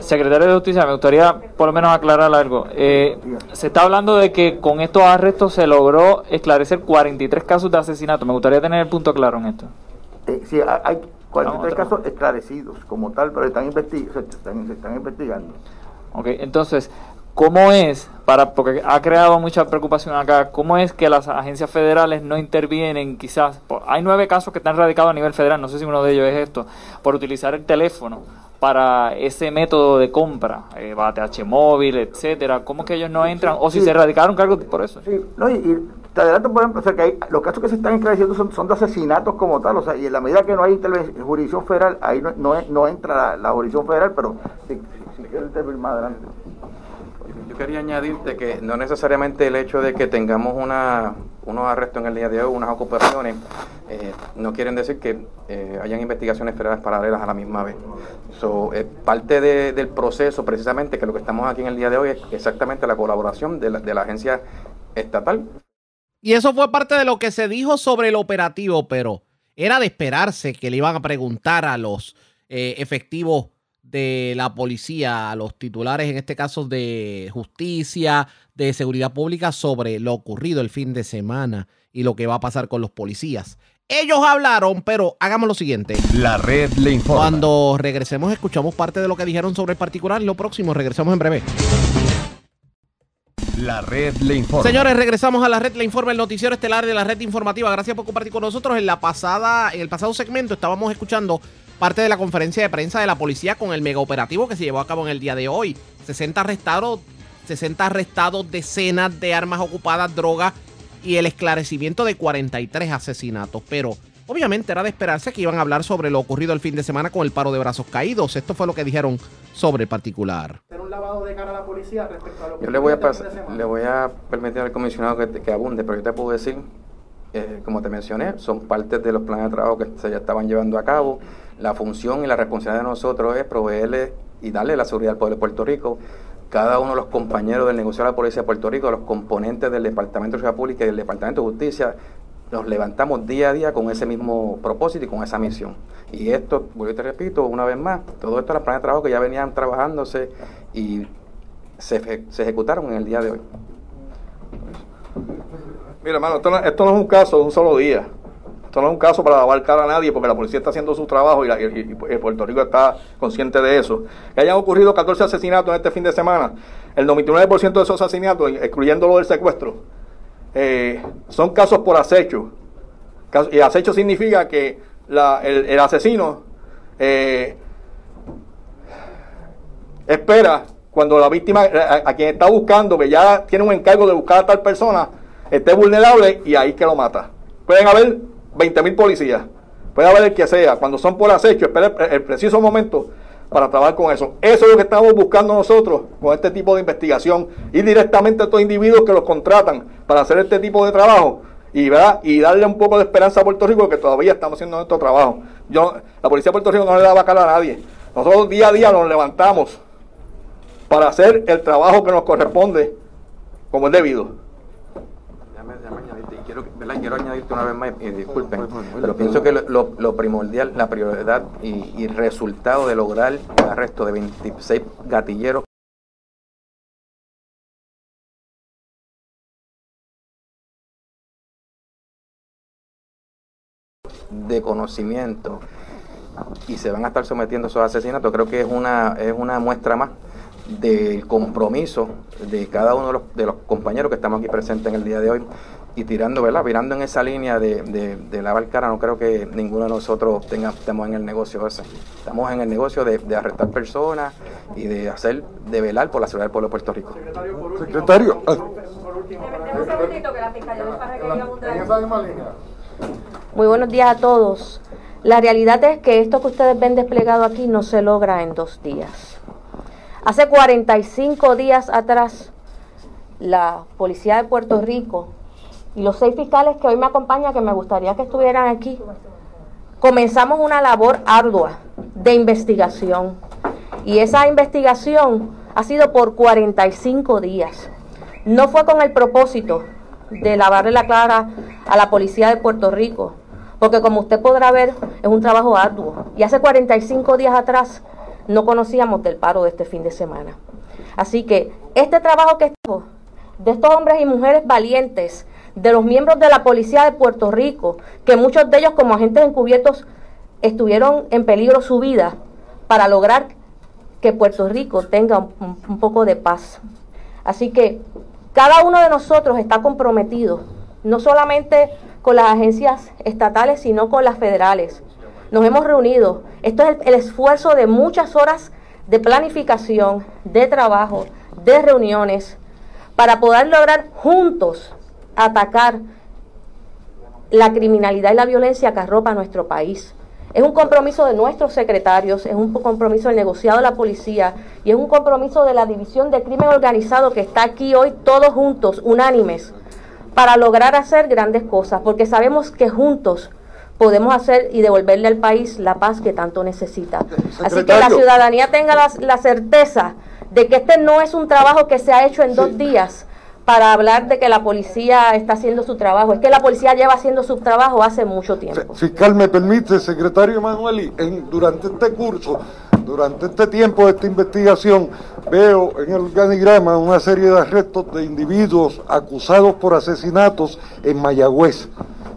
Secretario de Justicia, me gustaría por lo menos aclarar algo. Eh, se está hablando de que con estos arrestos se logró esclarecer 43 casos de asesinato. Me gustaría tener el punto claro en esto. Eh, sí, hay 43 casos esclarecidos como tal, pero están, se, están, se están investigando. Ok, entonces, ¿Cómo es, para, porque ha creado mucha preocupación acá, cómo es que las agencias federales no intervienen quizás? hay nueve casos que están radicados a nivel federal, no sé si uno de ellos es esto, por utilizar el teléfono para ese método de compra, eh, BATH móvil, etcétera, ¿cómo que ellos no entran? O si se radicaron cargos por eso. Sí, no, y, te adelanto, por ejemplo, o sea, que hay, los casos que se están esclareciendo son, son, de asesinatos como tal, o sea, y en la medida que no hay jurisdicción federal, ahí no, no, entra la, jurisdicción federal, pero si, si, si más adelante quería añadirte que no necesariamente el hecho de que tengamos una, unos arrestos en el día de hoy, unas ocupaciones, eh, no quieren decir que eh, hayan investigaciones federales paralelas a la misma vez. So, parte del proceso, precisamente, que lo que estamos aquí en el día de hoy es exactamente la colaboración de la, de la agencia estatal. Y eso fue parte de lo que se dijo sobre el operativo, pero era de esperarse que le iban a preguntar a los eh, efectivos de la policía, a los titulares, en este caso de justicia, de seguridad pública, sobre lo ocurrido el fin de semana y lo que va a pasar con los policías. Ellos hablaron, pero hagamos lo siguiente. La red le informa. Cuando regresemos, escuchamos parte de lo que dijeron sobre el particular. Lo próximo, regresamos en breve. La red le informa. Señores, regresamos a la red le informa, el noticiero estelar de la red informativa. Gracias por compartir con nosotros. En la pasada, en el pasado segmento estábamos escuchando parte de la conferencia de prensa de la policía con el mega operativo que se llevó a cabo en el día de hoy. 60 arrestados, 60 arrestados, decenas de armas ocupadas, drogas y el esclarecimiento de 43 asesinatos. Pero obviamente era de esperarse que iban a hablar sobre lo ocurrido el fin de semana con el paro de brazos caídos. Esto fue lo que dijeron sobre el particular. un lavado de cara a la policía respecto a lo que yo le voy a, le voy a permitir al comisionado que, que abunde, pero yo te puedo decir, eh, como te mencioné, son parte de los planes de trabajo que se ya estaban llevando a cabo. La función y la responsabilidad de nosotros es proveerle y darle la seguridad al pueblo de Puerto Rico. Cada uno de los compañeros del negocio de la Policía de Puerto Rico, los componentes del Departamento de Seguridad Pública y del Departamento de Justicia, nos levantamos día a día con ese mismo propósito y con esa misión. Y esto, vuelvo y te repito una vez más, todo esto es planes de trabajo que ya venían trabajándose y se, se ejecutaron en el día de hoy. Mira, hermano, esto no, esto no es un caso de un solo día. Esto no es un caso para abarcar a nadie porque la policía está haciendo su trabajo y, Puerto Rico está consciente de eso. Que hayan ocurrido 14 asesinatos en este fin de semana, el 99% de esos asesinatos, excluyendo lo del secuestro, eh, son casos por acecho. Y acecho significa que el asesino eh, espera cuando la víctima, a, a quien está buscando, que ya tiene un encargo de buscar a tal persona, esté vulnerable y ahí que lo mata. Pueden haber 20.000 policías, puede haber el que sea, cuando son por acecho, espera el, preciso momento para trabajar con eso. Eso es lo que estamos buscando nosotros con este tipo de investigación, ir directamente a estos individuos que los contratan para hacer este tipo de trabajo y, ¿verdad? y darle un poco de esperanza a Puerto Rico que todavía estamos haciendo nuestro trabajo. Yo, la Policía de Puerto Rico no le da vaca a nadie. Nosotros día a día nos levantamos para hacer el trabajo que nos corresponde como es debido. Déjame, déjame añadirte, y quiero, ¿verdad? quiero añadirte una vez más, y disculpen, pero pienso que lo, lo- lo primordial, la prioridad y, y resultado de lograr el arresto de 26 gatilleros de conocimiento y se van a estar sometiendo a esos asesinatos, creo que es una, es una muestra más del compromiso de cada uno de los, de los compañeros que estamos aquí presentes en el día de hoy y tirando, ¿verdad? Virando en esa línea de, de, de lavar cara, no creo que ninguno de nosotros tenga, estemos en el negocio ese. Estamos en el negocio de, de arrestar personas y de hacer, de velar por la seguridad del pueblo de Puerto Rico. Secretario, ah, Muy buenos días a todos. La realidad es que esto que ustedes ven desplegado aquí no se logra en dos días. Hace 45 días atrás, la Policía de Puerto Rico y los seis fiscales que hoy me acompañan, que me gustaría que estuvieran aquí, comenzamos una labor ardua de investigación. Y esa investigación ha sido por 45 días. No fue con el propósito de lavarle la cara a la Policía de Puerto Rico, porque como usted podrá ver, es un trabajo arduo. Y hace 45 días atrás no conocíamos del paro de este fin de semana. Así que este trabajo que estamos, de estos hombres y mujeres valientes, de los miembros de la Policía de Puerto Rico, que muchos de ellos como agentes encubiertos estuvieron en peligro su vida para lograr que Puerto Rico tenga un, poco de paz. Así que cada uno de nosotros está comprometido, no solamente con las agencias estatales, sino con las federales. Nos hemos reunido. Esto es el esfuerzo de muchas horas de planificación, de trabajo, de reuniones, para poder lograr juntos atacar la criminalidad y la violencia que arropa nuestro país. Es un compromiso de nuestros secretarios, es un compromiso del negociado de la policía y es un compromiso de la División de Crimen Organizado que está aquí hoy todos juntos, unánimes, para lograr hacer grandes cosas, porque sabemos que juntos podemos hacer y devolverle al país la paz que tanto necesita. Así que la ciudadanía tenga la, la certeza de que este no es un trabajo que se ha hecho en dos días para hablar de que la policía está haciendo su trabajo. Es que la policía lleva haciendo su trabajo hace mucho tiempo. fiscal, me permite, secretario Emanueli, en, durante este curso, durante este tiempo de esta investigación, veo en el organigrama una serie de arrestos de individuos acusados por asesinatos en Mayagüez.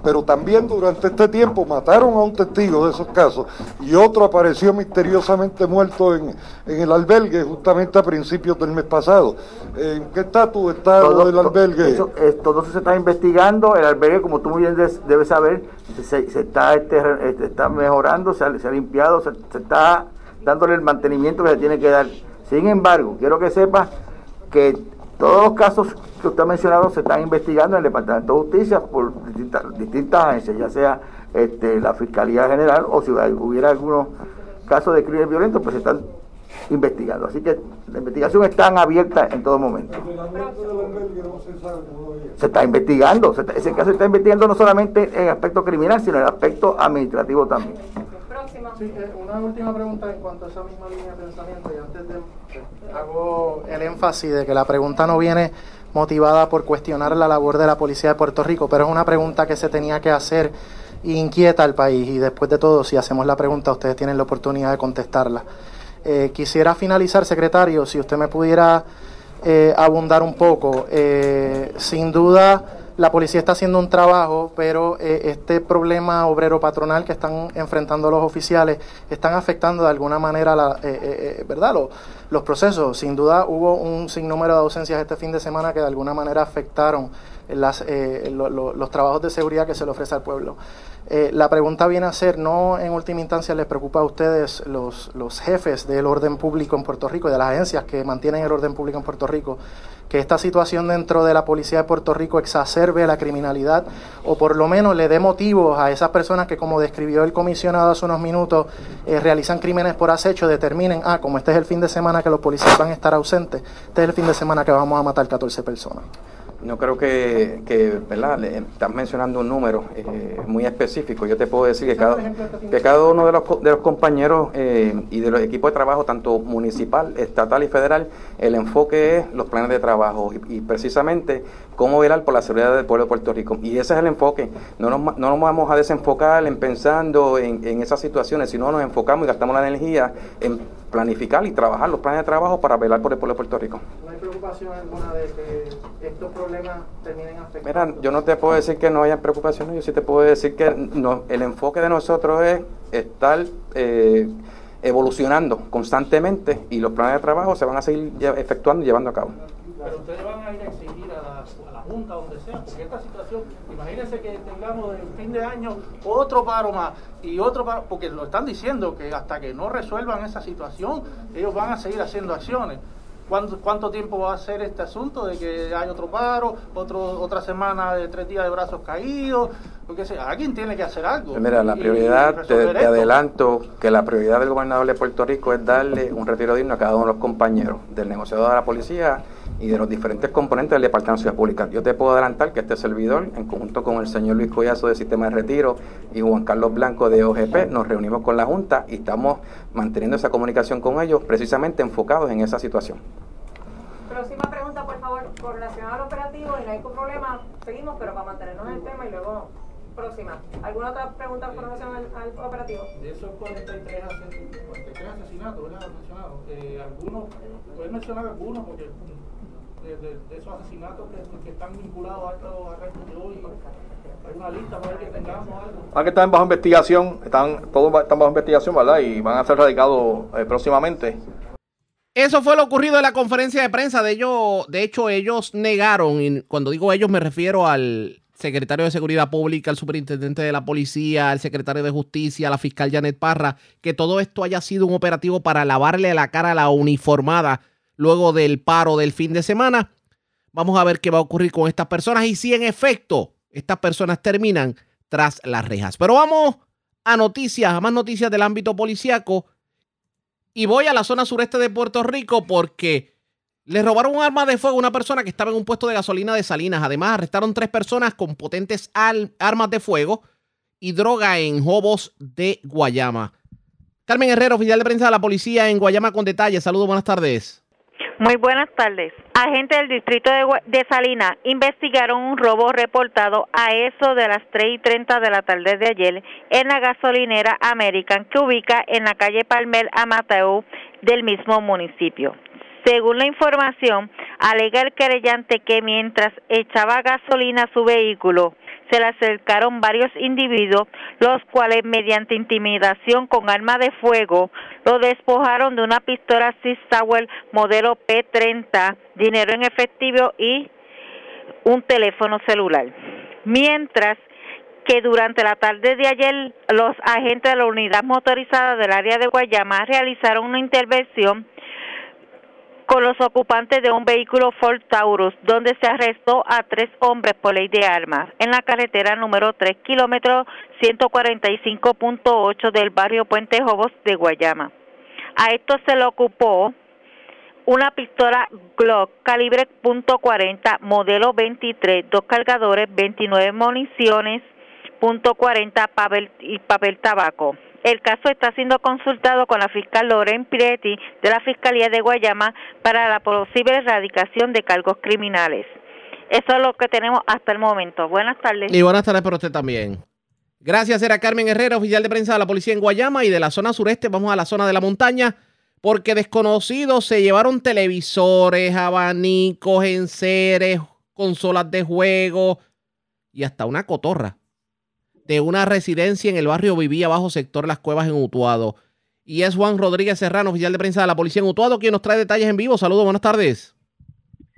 Pero también durante este tiempo mataron a un testigo de esos casos y otro apareció misteriosamente muerto en, en el albergue justamente a principios del mes pasado. ¿En qué estatus está lo del albergue? Eso, todo eso se está investigando. El albergue, como tú muy bien debes saber, se, se está, este, este, está mejorando, se ha, se ha limpiado, se, se está dándole el mantenimiento que se tiene que dar. Sin embargo, quiero que sepas que todos los casos que usted ha mencionado se están investigando en el Departamento de Justicia por distintas, distintas agencias, ya sea este, la Fiscalía General o si hubiera algunos casos de crimen violento, pues se están investigando. Así que la investigación está abierta en todo momento. Se está investigando, se está- ese caso se está investigando no solamente en aspecto criminal, sino en aspecto administrativo también. Sí, eh, una última pregunta en cuanto a esa misma línea de pensamiento y antes de hago el énfasis de que la pregunta no viene motivada por cuestionar la labor de la policía de Puerto Rico, pero es una pregunta que se tenía que hacer e inquieta al país y después de todo, si hacemos la pregunta, ustedes tienen la oportunidad de contestarla. Eh, quisiera finalizar, secretario, si usted me pudiera eh, abundar un poco. Sin duda, la policía está haciendo un trabajo, pero eh, este problema obrero patronal que están enfrentando los oficiales están afectando de alguna manera la, eh, eh, eh, ¿verdad? Los, procesos. Sin duda hubo un sinnúmero de ausencias este fin de semana que de alguna manera afectaron los trabajos de seguridad que se le ofrece al pueblo. La pregunta viene a ser, ¿no en última instancia les preocupa a ustedes los, los jefes del orden público en Puerto Rico y de las agencias que mantienen el orden público en Puerto Rico, que esta situación dentro de la policía de Puerto Rico exacerbe la criminalidad o por lo menos le dé motivos a esas personas que, como describió el comisionado hace unos minutos, eh, realizan crímenes por acecho, determinen, ah, como este es el fin de semana que los policías van a estar ausentes, este es el fin de semana que vamos a matar 14 personas. No creo que, que ¿verdad? Le- estás mencionando un número eh, muy específico. Yo te puedo decir que cada, que cada uno de los, de los compañeros eh, y de los equipos de trabajo, tanto municipal, estatal y federal, el enfoque es los planes de trabajo y, y precisamente cómo velar por la seguridad del pueblo de Puerto Rico. Y ese es el enfoque. No nos, no nos vamos a desenfocar en pensando en, en esas situaciones, sino nos enfocamos y gastamos la energía en planificar y trabajar los planes de trabajo para velar por el pueblo de Puerto Rico. ¿No hay preocupación alguna de que estos problemas terminen afectando? Mira, yo no te puedo decir que no haya preocupaciones, yo sí te puedo decir que no, el enfoque de nosotros es estar eh, evolucionando constantemente y los planes de trabajo se van a seguir efectuando y llevando a cabo. Pero ustedes van a ir a exigir a la, a la Junta, donde sea, porque esta situación, imagínense que tengamos el fin de año otro paro más y otro paro, porque lo están diciendo que hasta que no resuelvan esa situación, ellos van a seguir haciendo acciones. ¿Cuánto, cuánto tiempo va a ser este asunto de que hay otro paro, otro, otra semana de tres días de brazos caídos? Porque alguien tiene que hacer algo. Mira, la prioridad, te, te adelanto que la prioridad del gobernador de Puerto Rico es darle un retiro digno a cada uno de los compañeros, del negociador de la policía y de los diferentes componentes del Departamento de Seguridad Pública. Yo te puedo adelantar que este servidor, en conjunto con el señor Luis Collazo de Sistema de Retiro y Juan Carlos Blanco de OGP, nos reunimos con la Junta y estamos manteniendo esa comunicación con ellos precisamente enfocados en esa situación. Próxima pregunta, por favor, con relación al operativo y no hay ningún problema, seguimos, pero para mantenernos en el tema y luego próxima. ¿Alguna otra pregunta con relación al, al operativo? De esos 43, ases- 43 asesinatos, ¿verdad? Mencionado. Eh, algunos, puedes mencionar algunos porque mm, de, de- de esos asesinatos que, que están vinculados a estos arrestos de hoy, hay una lista para ver que tengamos algo. Van que están bajo investigación, están todos están bajo investigación, ¿verdad? Y van a ser radicados eh, próximamente. Eso fue lo ocurrido en la conferencia de prensa. De ello, de hecho, ellos negaron, y cuando digo ellos me refiero al secretario de Seguridad Pública, al superintendente de la policía, al secretario de Justicia, a la fiscal Janet Parra, que todo esto haya sido un operativo para lavarle la cara a la uniformada luego del paro del fin de semana. Vamos a ver qué va a ocurrir con estas personas y si en efecto estas personas terminan tras las rejas. Pero vamos a noticias, a más noticias del ámbito policiaco. Y voy a la zona sureste de Puerto Rico porque le robaron un arma de fuego a una persona que estaba en un puesto de gasolina de Salinas. Además, arrestaron tres personas con potentes armas de fuego y droga en Jobos de Guayama. Carmen Herrero, oficial de prensa de la policía en Guayama con detalles. Saludos, buenas tardes. Muy buenas tardes. Agentes del distrito de, Salinas investigaron un robo reportado a eso de las 3 y 30 de la tarde de ayer en la gasolinera American que ubica en la calle Palmer Amateu del mismo municipio. Según la información, alega el querellante que mientras echaba gasolina a su vehículo, se le acercaron varios individuos, los cuales mediante intimidación con arma de fuego lo despojaron de una pistola Six Sauer modelo P30, dinero en efectivo y un teléfono celular. Mientras que durante la tarde de ayer los agentes de la unidad motorizada del área de Guayama realizaron una intervención con los ocupantes de un vehículo Ford Taurus, donde se arrestó a tres hombres por ley de armas en la carretera número 3, kilómetro 145.8 del barrio Puente Jobos de Guayama. A esto se le ocupó una pistola Glock calibre .40 modelo 23, dos cargadores, 29 municiones .40 papel y papel tabaco. El caso está siendo consultado con la fiscal Loren Piretti de la Fiscalía de Guayama para la posible erradicación de cargos criminales. Eso es lo que tenemos hasta el momento. Buenas tardes. Y buenas tardes para usted también. Gracias, era Carmen Herrera, oficial de prensa de la policía en Guayama y de la zona sureste. Vamos a la zona de la montaña porque desconocidos se llevaron televisores, abanicos, enseres, consolas de juego y hasta una cotorra de una residencia en el barrio Vivía Bajo Sector Las Cuevas en Utuado. Y es Juan Rodríguez Serrano, oficial de prensa de la policía en Utuado, quien nos trae detalles en vivo. Saludos, buenas tardes.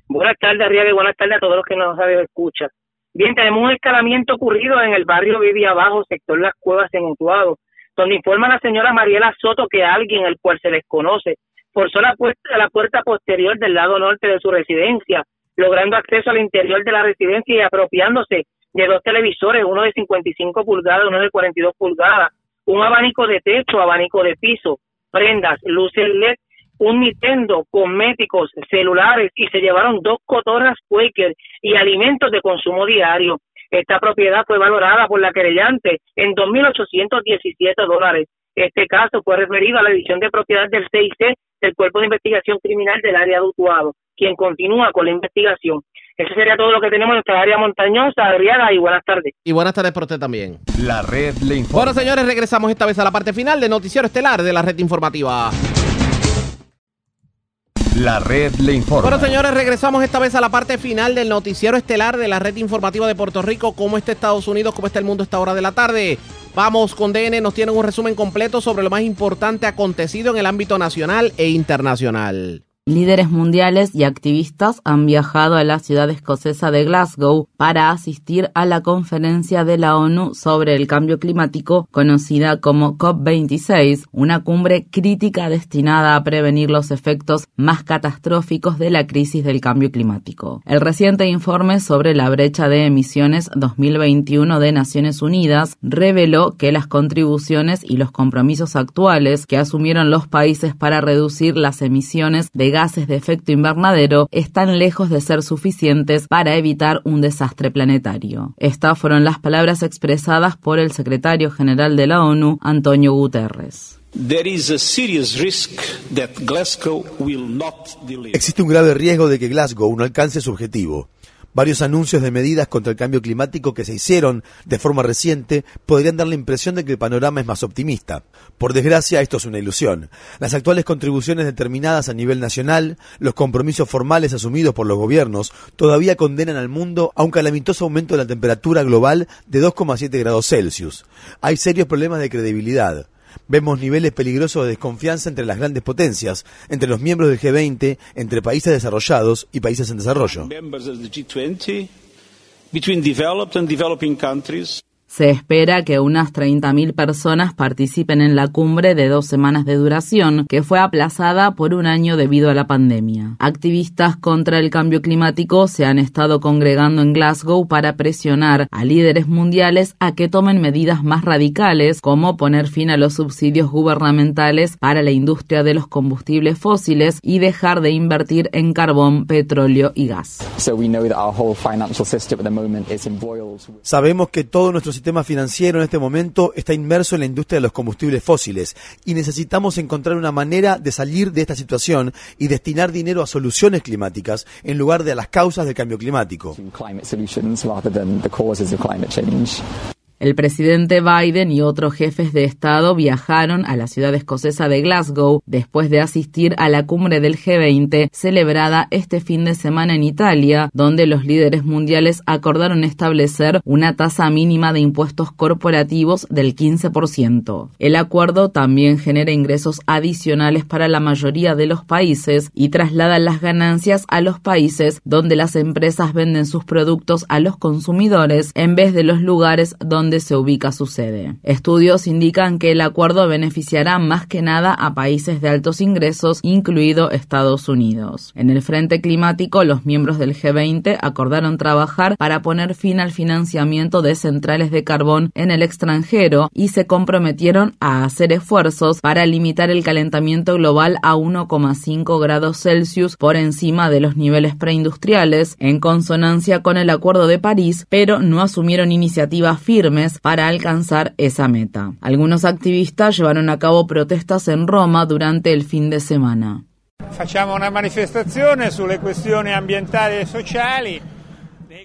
Buenas tardes, Arriaga, buenas tardes a todos los que nos escuchan. Bien, tenemos un escalamiento ocurrido en el barrio Vivi Abajo, sector Las Cuevas en Utuado, donde informa la señora Mariela Soto que alguien, el cual se desconoce, forzó la puerta, la puerta posterior del lado norte de su residencia, logrando acceso al interior de la residencia y apropiándose de dos televisores, uno de 55 pulgadas, uno de 42 pulgadas, un abanico de techo, abanico de piso, prendas, luces LED, un Nintendo, cosméticos, celulares y se llevaron dos cotorras Quaker y alimentos de consumo diario. Esta propiedad fue valorada por la querellante en 2.817 dólares. Este caso fue referido a la división de propiedad del CIC del Cuerpo de Investigación Criminal del área de Utuado, quien continúa con la investigación. Eso sería todo lo que tenemos en nuestra área montañosa, Adriana, y buenas tardes. Y buenas tardes para usted también. La red le informa. Bueno, señores, regresamos esta vez a la parte final del noticiero estelar de la red informativa. La red le informa. Bueno, señores, regresamos esta vez a la parte final del noticiero estelar de la red informativa de Puerto Rico. ¿Cómo está Estados Unidos? ¿Cómo está el mundo a esta hora de la tarde? Vamos con DN, nos tienen un resumen completo sobre lo más importante acontecido en el ámbito nacional e internacional. Líderes mundiales y activistas han viajado a la ciudad escocesa de Glasgow para asistir a la conferencia de la ONU sobre el cambio climático conocida como COP26, una cumbre crítica destinada a prevenir los efectos más catastróficos de la crisis del cambio climático. El reciente informe sobre la brecha de emisiones 2021 de Naciones Unidas reveló que las contribuciones y los compromisos actuales que asumieron los países para reducir las emisiones de gases de efecto invernadero están lejos de ser suficientes para evitar un desastre planetario. Estas fueron las palabras expresadas por el secretario general de la ONU, Antonio Guterres. Existe un grave riesgo de que Glasgow no alcance su objetivo. Varios anuncios de medidas contra el cambio climático que se hicieron de forma reciente podrían dar la impresión de que el panorama es más optimista. Por desgracia, esto es una ilusión. Las actuales contribuciones determinadas a nivel nacional, los compromisos formales asumidos por los gobiernos, todavía condenan al mundo a un calamitoso aumento de la temperatura global de 2,7 grados Celsius. Hay serios problemas de credibilidad. Vemos niveles peligrosos de desconfianza entre las grandes potencias, entre los miembros del G20, entre países desarrollados y países en desarrollo. Se espera que unas 30.000 personas participen en la cumbre de dos semanas de duración, que fue aplazada por un año debido a la pandemia. Activistas contra el cambio climático se han estado congregando en Glasgow para presionar a líderes mundiales a que tomen medidas más radicales, como poner fin a los subsidios gubernamentales para la industria de los combustibles fósiles y dejar de invertir en carbón, petróleo y gas. Sabemos que todo nuestro sistema financiero en este momento está inmerso en la industria de los combustibles fósiles y necesitamos encontrar una manera de salir de esta situación y destinar dinero a soluciones climáticas en lugar de a las causas del cambio climático. El presidente Biden y otros jefes de Estado viajaron a la ciudad escocesa de Glasgow después de asistir a la cumbre del G20 celebrada este fin de semana en Italia, donde los líderes mundiales acordaron establecer una tasa mínima de impuestos corporativos del 15%. El acuerdo también genera ingresos adicionales para la mayoría de los países y traslada las ganancias a los países donde las empresas venden sus productos a los consumidores en vez de los lugares donde se ubica su sede. Estudios indican que el acuerdo beneficiará más que nada a países de altos ingresos, incluido Estados Unidos. En el frente climático, los miembros del G20 acordaron trabajar para poner fin al financiamiento de centrales de carbón en el extranjero y se comprometieron a hacer esfuerzos para limitar el calentamiento global a 1,5 grados Celsius por encima de los niveles preindustriales, en consonancia con el Acuerdo de París, pero no asumieron iniciativas firmes para alcanzar esa meta. Algunos activistas llevaron a cabo protestas en Roma durante el fin de semana. Facciamo una manifestazione sulle questioni ambientali e sociali.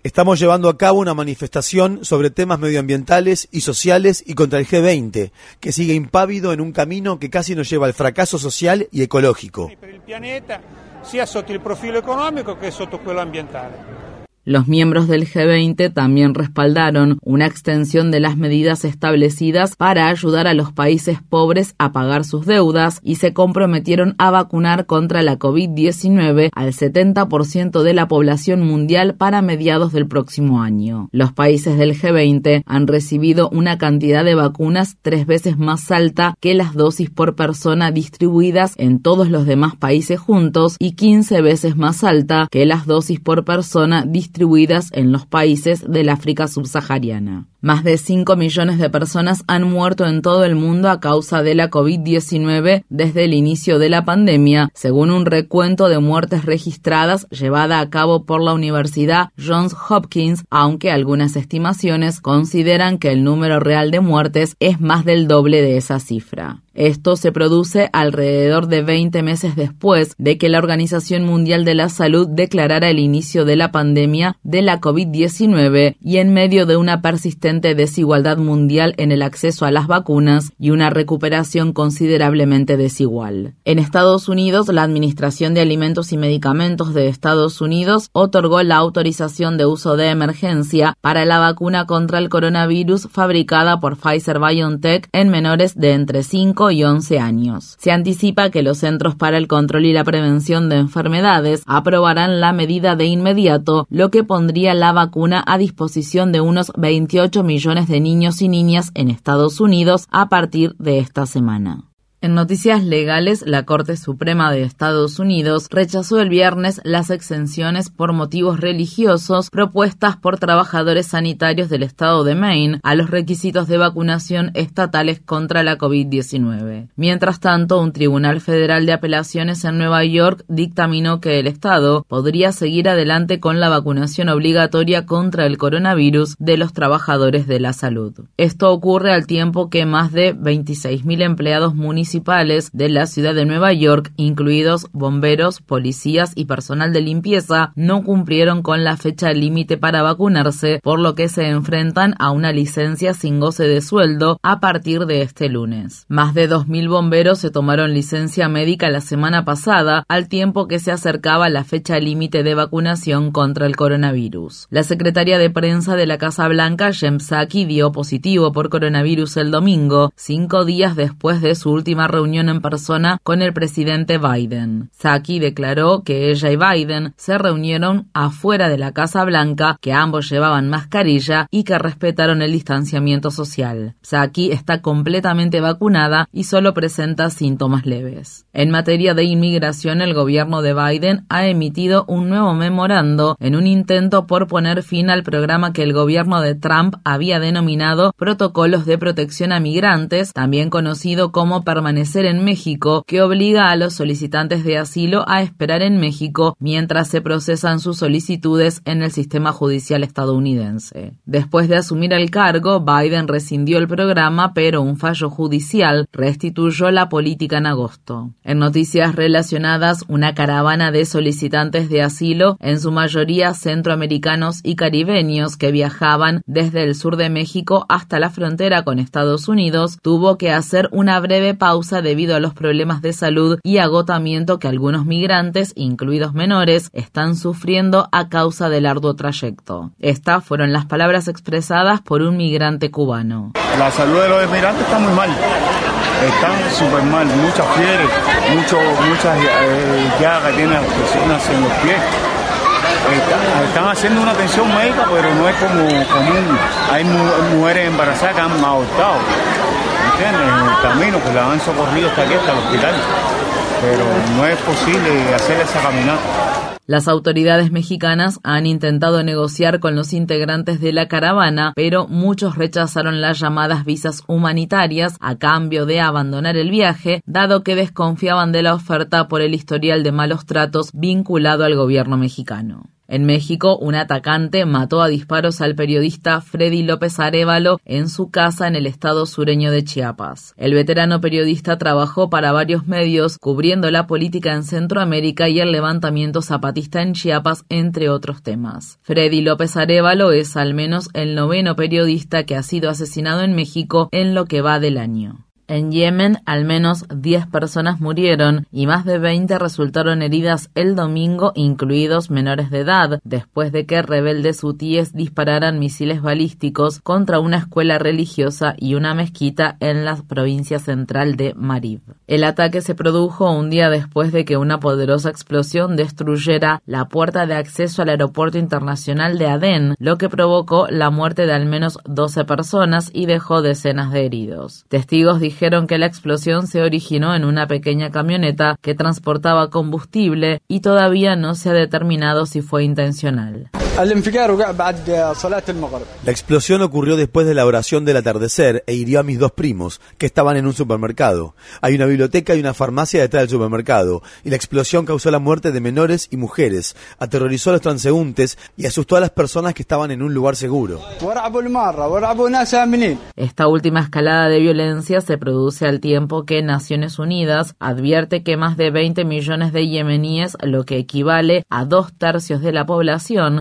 Estamos llevando a cabo una manifestación sobre temas medioambientales y sociales y contra el G20, que sigue impávido en un camino que casi nos lleva al fracaso social y ecológico. Per il pianeta sia sotto il profilo economico che sotto quello ambientale. Los miembros del G20 también respaldaron una extensión de las medidas establecidas para ayudar a los países pobres a pagar sus deudas y se comprometieron a vacunar contra la COVID-19 al 70% de la población mundial para mediados del próximo año. Los países del G20 han recibido una cantidad de vacunas tres veces más alta que las dosis por persona distribuidas en todos los demás países juntos y 15 veces más alta que las dosis por persona distribuidas distribuidas en los países del África subsahariana. Más de 5 millones de personas han muerto en todo el mundo a causa de la COVID-19 desde el inicio de la pandemia, según un recuento de muertes registradas llevada a cabo por la Universidad Johns Hopkins, aunque algunas estimaciones consideran que el número real de muertes es más del doble de esa cifra. Esto se produce alrededor de 20 meses después de que la Organización Mundial de la Salud declarara el inicio de la pandemia de la COVID-19 y en medio de una persistente desigualdad mundial en el acceso a las vacunas y una recuperación considerablemente desigual. En Estados Unidos, la Administración de Alimentos y Medicamentos de Estados Unidos otorgó la autorización de uso de emergencia para la vacuna contra el coronavirus fabricada por Pfizer BioNTech en menores de entre 5 y 11 años. Se anticipa que los Centros para el Control y la Prevención de Enfermedades aprobarán la medida de inmediato, lo que pondría la vacuna a disposición de unos 28 millones de niños y niñas en Estados Unidos a partir de esta semana. En noticias legales, la Corte Suprema de Estados Unidos rechazó el viernes las exenciones por motivos religiosos propuestas por trabajadores sanitarios del estado de Maine a los requisitos de vacunación estatales contra la COVID-19. Mientras tanto, un tribunal federal de apelaciones en Nueva York dictaminó que el estado podría seguir adelante con la vacunación obligatoria contra el coronavirus de los trabajadores de la salud. Esto ocurre al tiempo que más de 26.000 empleados municipales de la ciudad de Nueva York, incluidos bomberos, policías y personal de limpieza, no cumplieron con la fecha límite para vacunarse, por lo que se enfrentan a una licencia sin goce de sueldo a partir de este lunes. Más de 2.000 bomberos se tomaron licencia médica la semana pasada, al tiempo que se acercaba la fecha límite de vacunación contra el coronavirus. La secretaria de prensa de la Casa Blanca, Jem Psaki, dio positivo por coronavirus el domingo, cinco días después de su última reunión en persona con el presidente Biden. Saki declaró que ella y Biden se reunieron afuera de la Casa Blanca, que ambos llevaban mascarilla y que respetaron el distanciamiento social. Saki está completamente vacunada y solo presenta síntomas leves. En materia de inmigración, el gobierno de Biden ha emitido un nuevo memorando en un intento por poner fin al programa que el gobierno de Trump había denominado Protocolos de Protección a Migrantes, también conocido como permanencia en México que obliga a los solicitantes de asilo a esperar en México mientras se procesan sus solicitudes en el sistema judicial estadounidense. Después de asumir el cargo, Biden rescindió el programa, pero un fallo judicial restituyó la política en agosto. En noticias relacionadas, una caravana de solicitantes de asilo, en su mayoría centroamericanos y caribeños que viajaban desde el sur de México hasta la frontera con Estados Unidos, tuvo que hacer una breve pausa debido a los problemas de salud y agotamiento que algunos migrantes, incluidos menores, están sufriendo a causa del arduo trayecto. Estas fueron las palabras expresadas por un migrante cubano. La salud de los migrantes está muy mal. Están súper mal, muchas mucho, muchas eh, llagas tienen las personas en los pies. Están, haciendo una atención médica, pero no es como común. Hay mujeres embarazadas que han abortado Las autoridades mexicanas han intentado negociar con los integrantes de la caravana, pero muchos rechazaron las llamadas visas humanitarias a cambio de abandonar el viaje, dado que desconfiaban de la oferta por el historial de malos tratos vinculado al gobierno mexicano. En México, un atacante mató a disparos al periodista Freddy López Arevalo en su casa en el estado sureño de Chiapas. El veterano periodista trabajó para varios medios cubriendo la política en Centroamérica y el levantamiento zapatista en Chiapas, entre otros temas. Freddy López Arevalo es al menos el noveno periodista que ha sido asesinado en México en lo que va del año. En Yemen, al menos 10 personas murieron y más de 20 resultaron heridas el domingo, incluidos menores de edad, después de que rebeldes hutíes dispararan misiles balísticos contra una escuela religiosa y una mezquita en la provincia central de Marib. El ataque se produjo un día después de que una poderosa explosión destruyera la puerta de acceso al aeropuerto internacional de Adén, lo que provocó la muerte de al menos 12 personas y dejó decenas de heridos. Testigos dijeron dijeron que la explosión se originó en una pequeña camioneta que transportaba combustible y todavía no se ha determinado si fue intencional. La explosión ocurrió después de la oración del atardecer e hirió a mis dos primos, que estaban en un supermercado. Hay una biblioteca y una farmacia detrás del supermercado, y la explosión causó la muerte de menores y mujeres, aterrorizó a los transeúntes y asustó a las personas que estaban en un lugar seguro. Esta última escalada de violencia se produce al tiempo que Naciones Unidas advierte que más de 20 millones de yemeníes, lo que equivale a dos tercios de la población,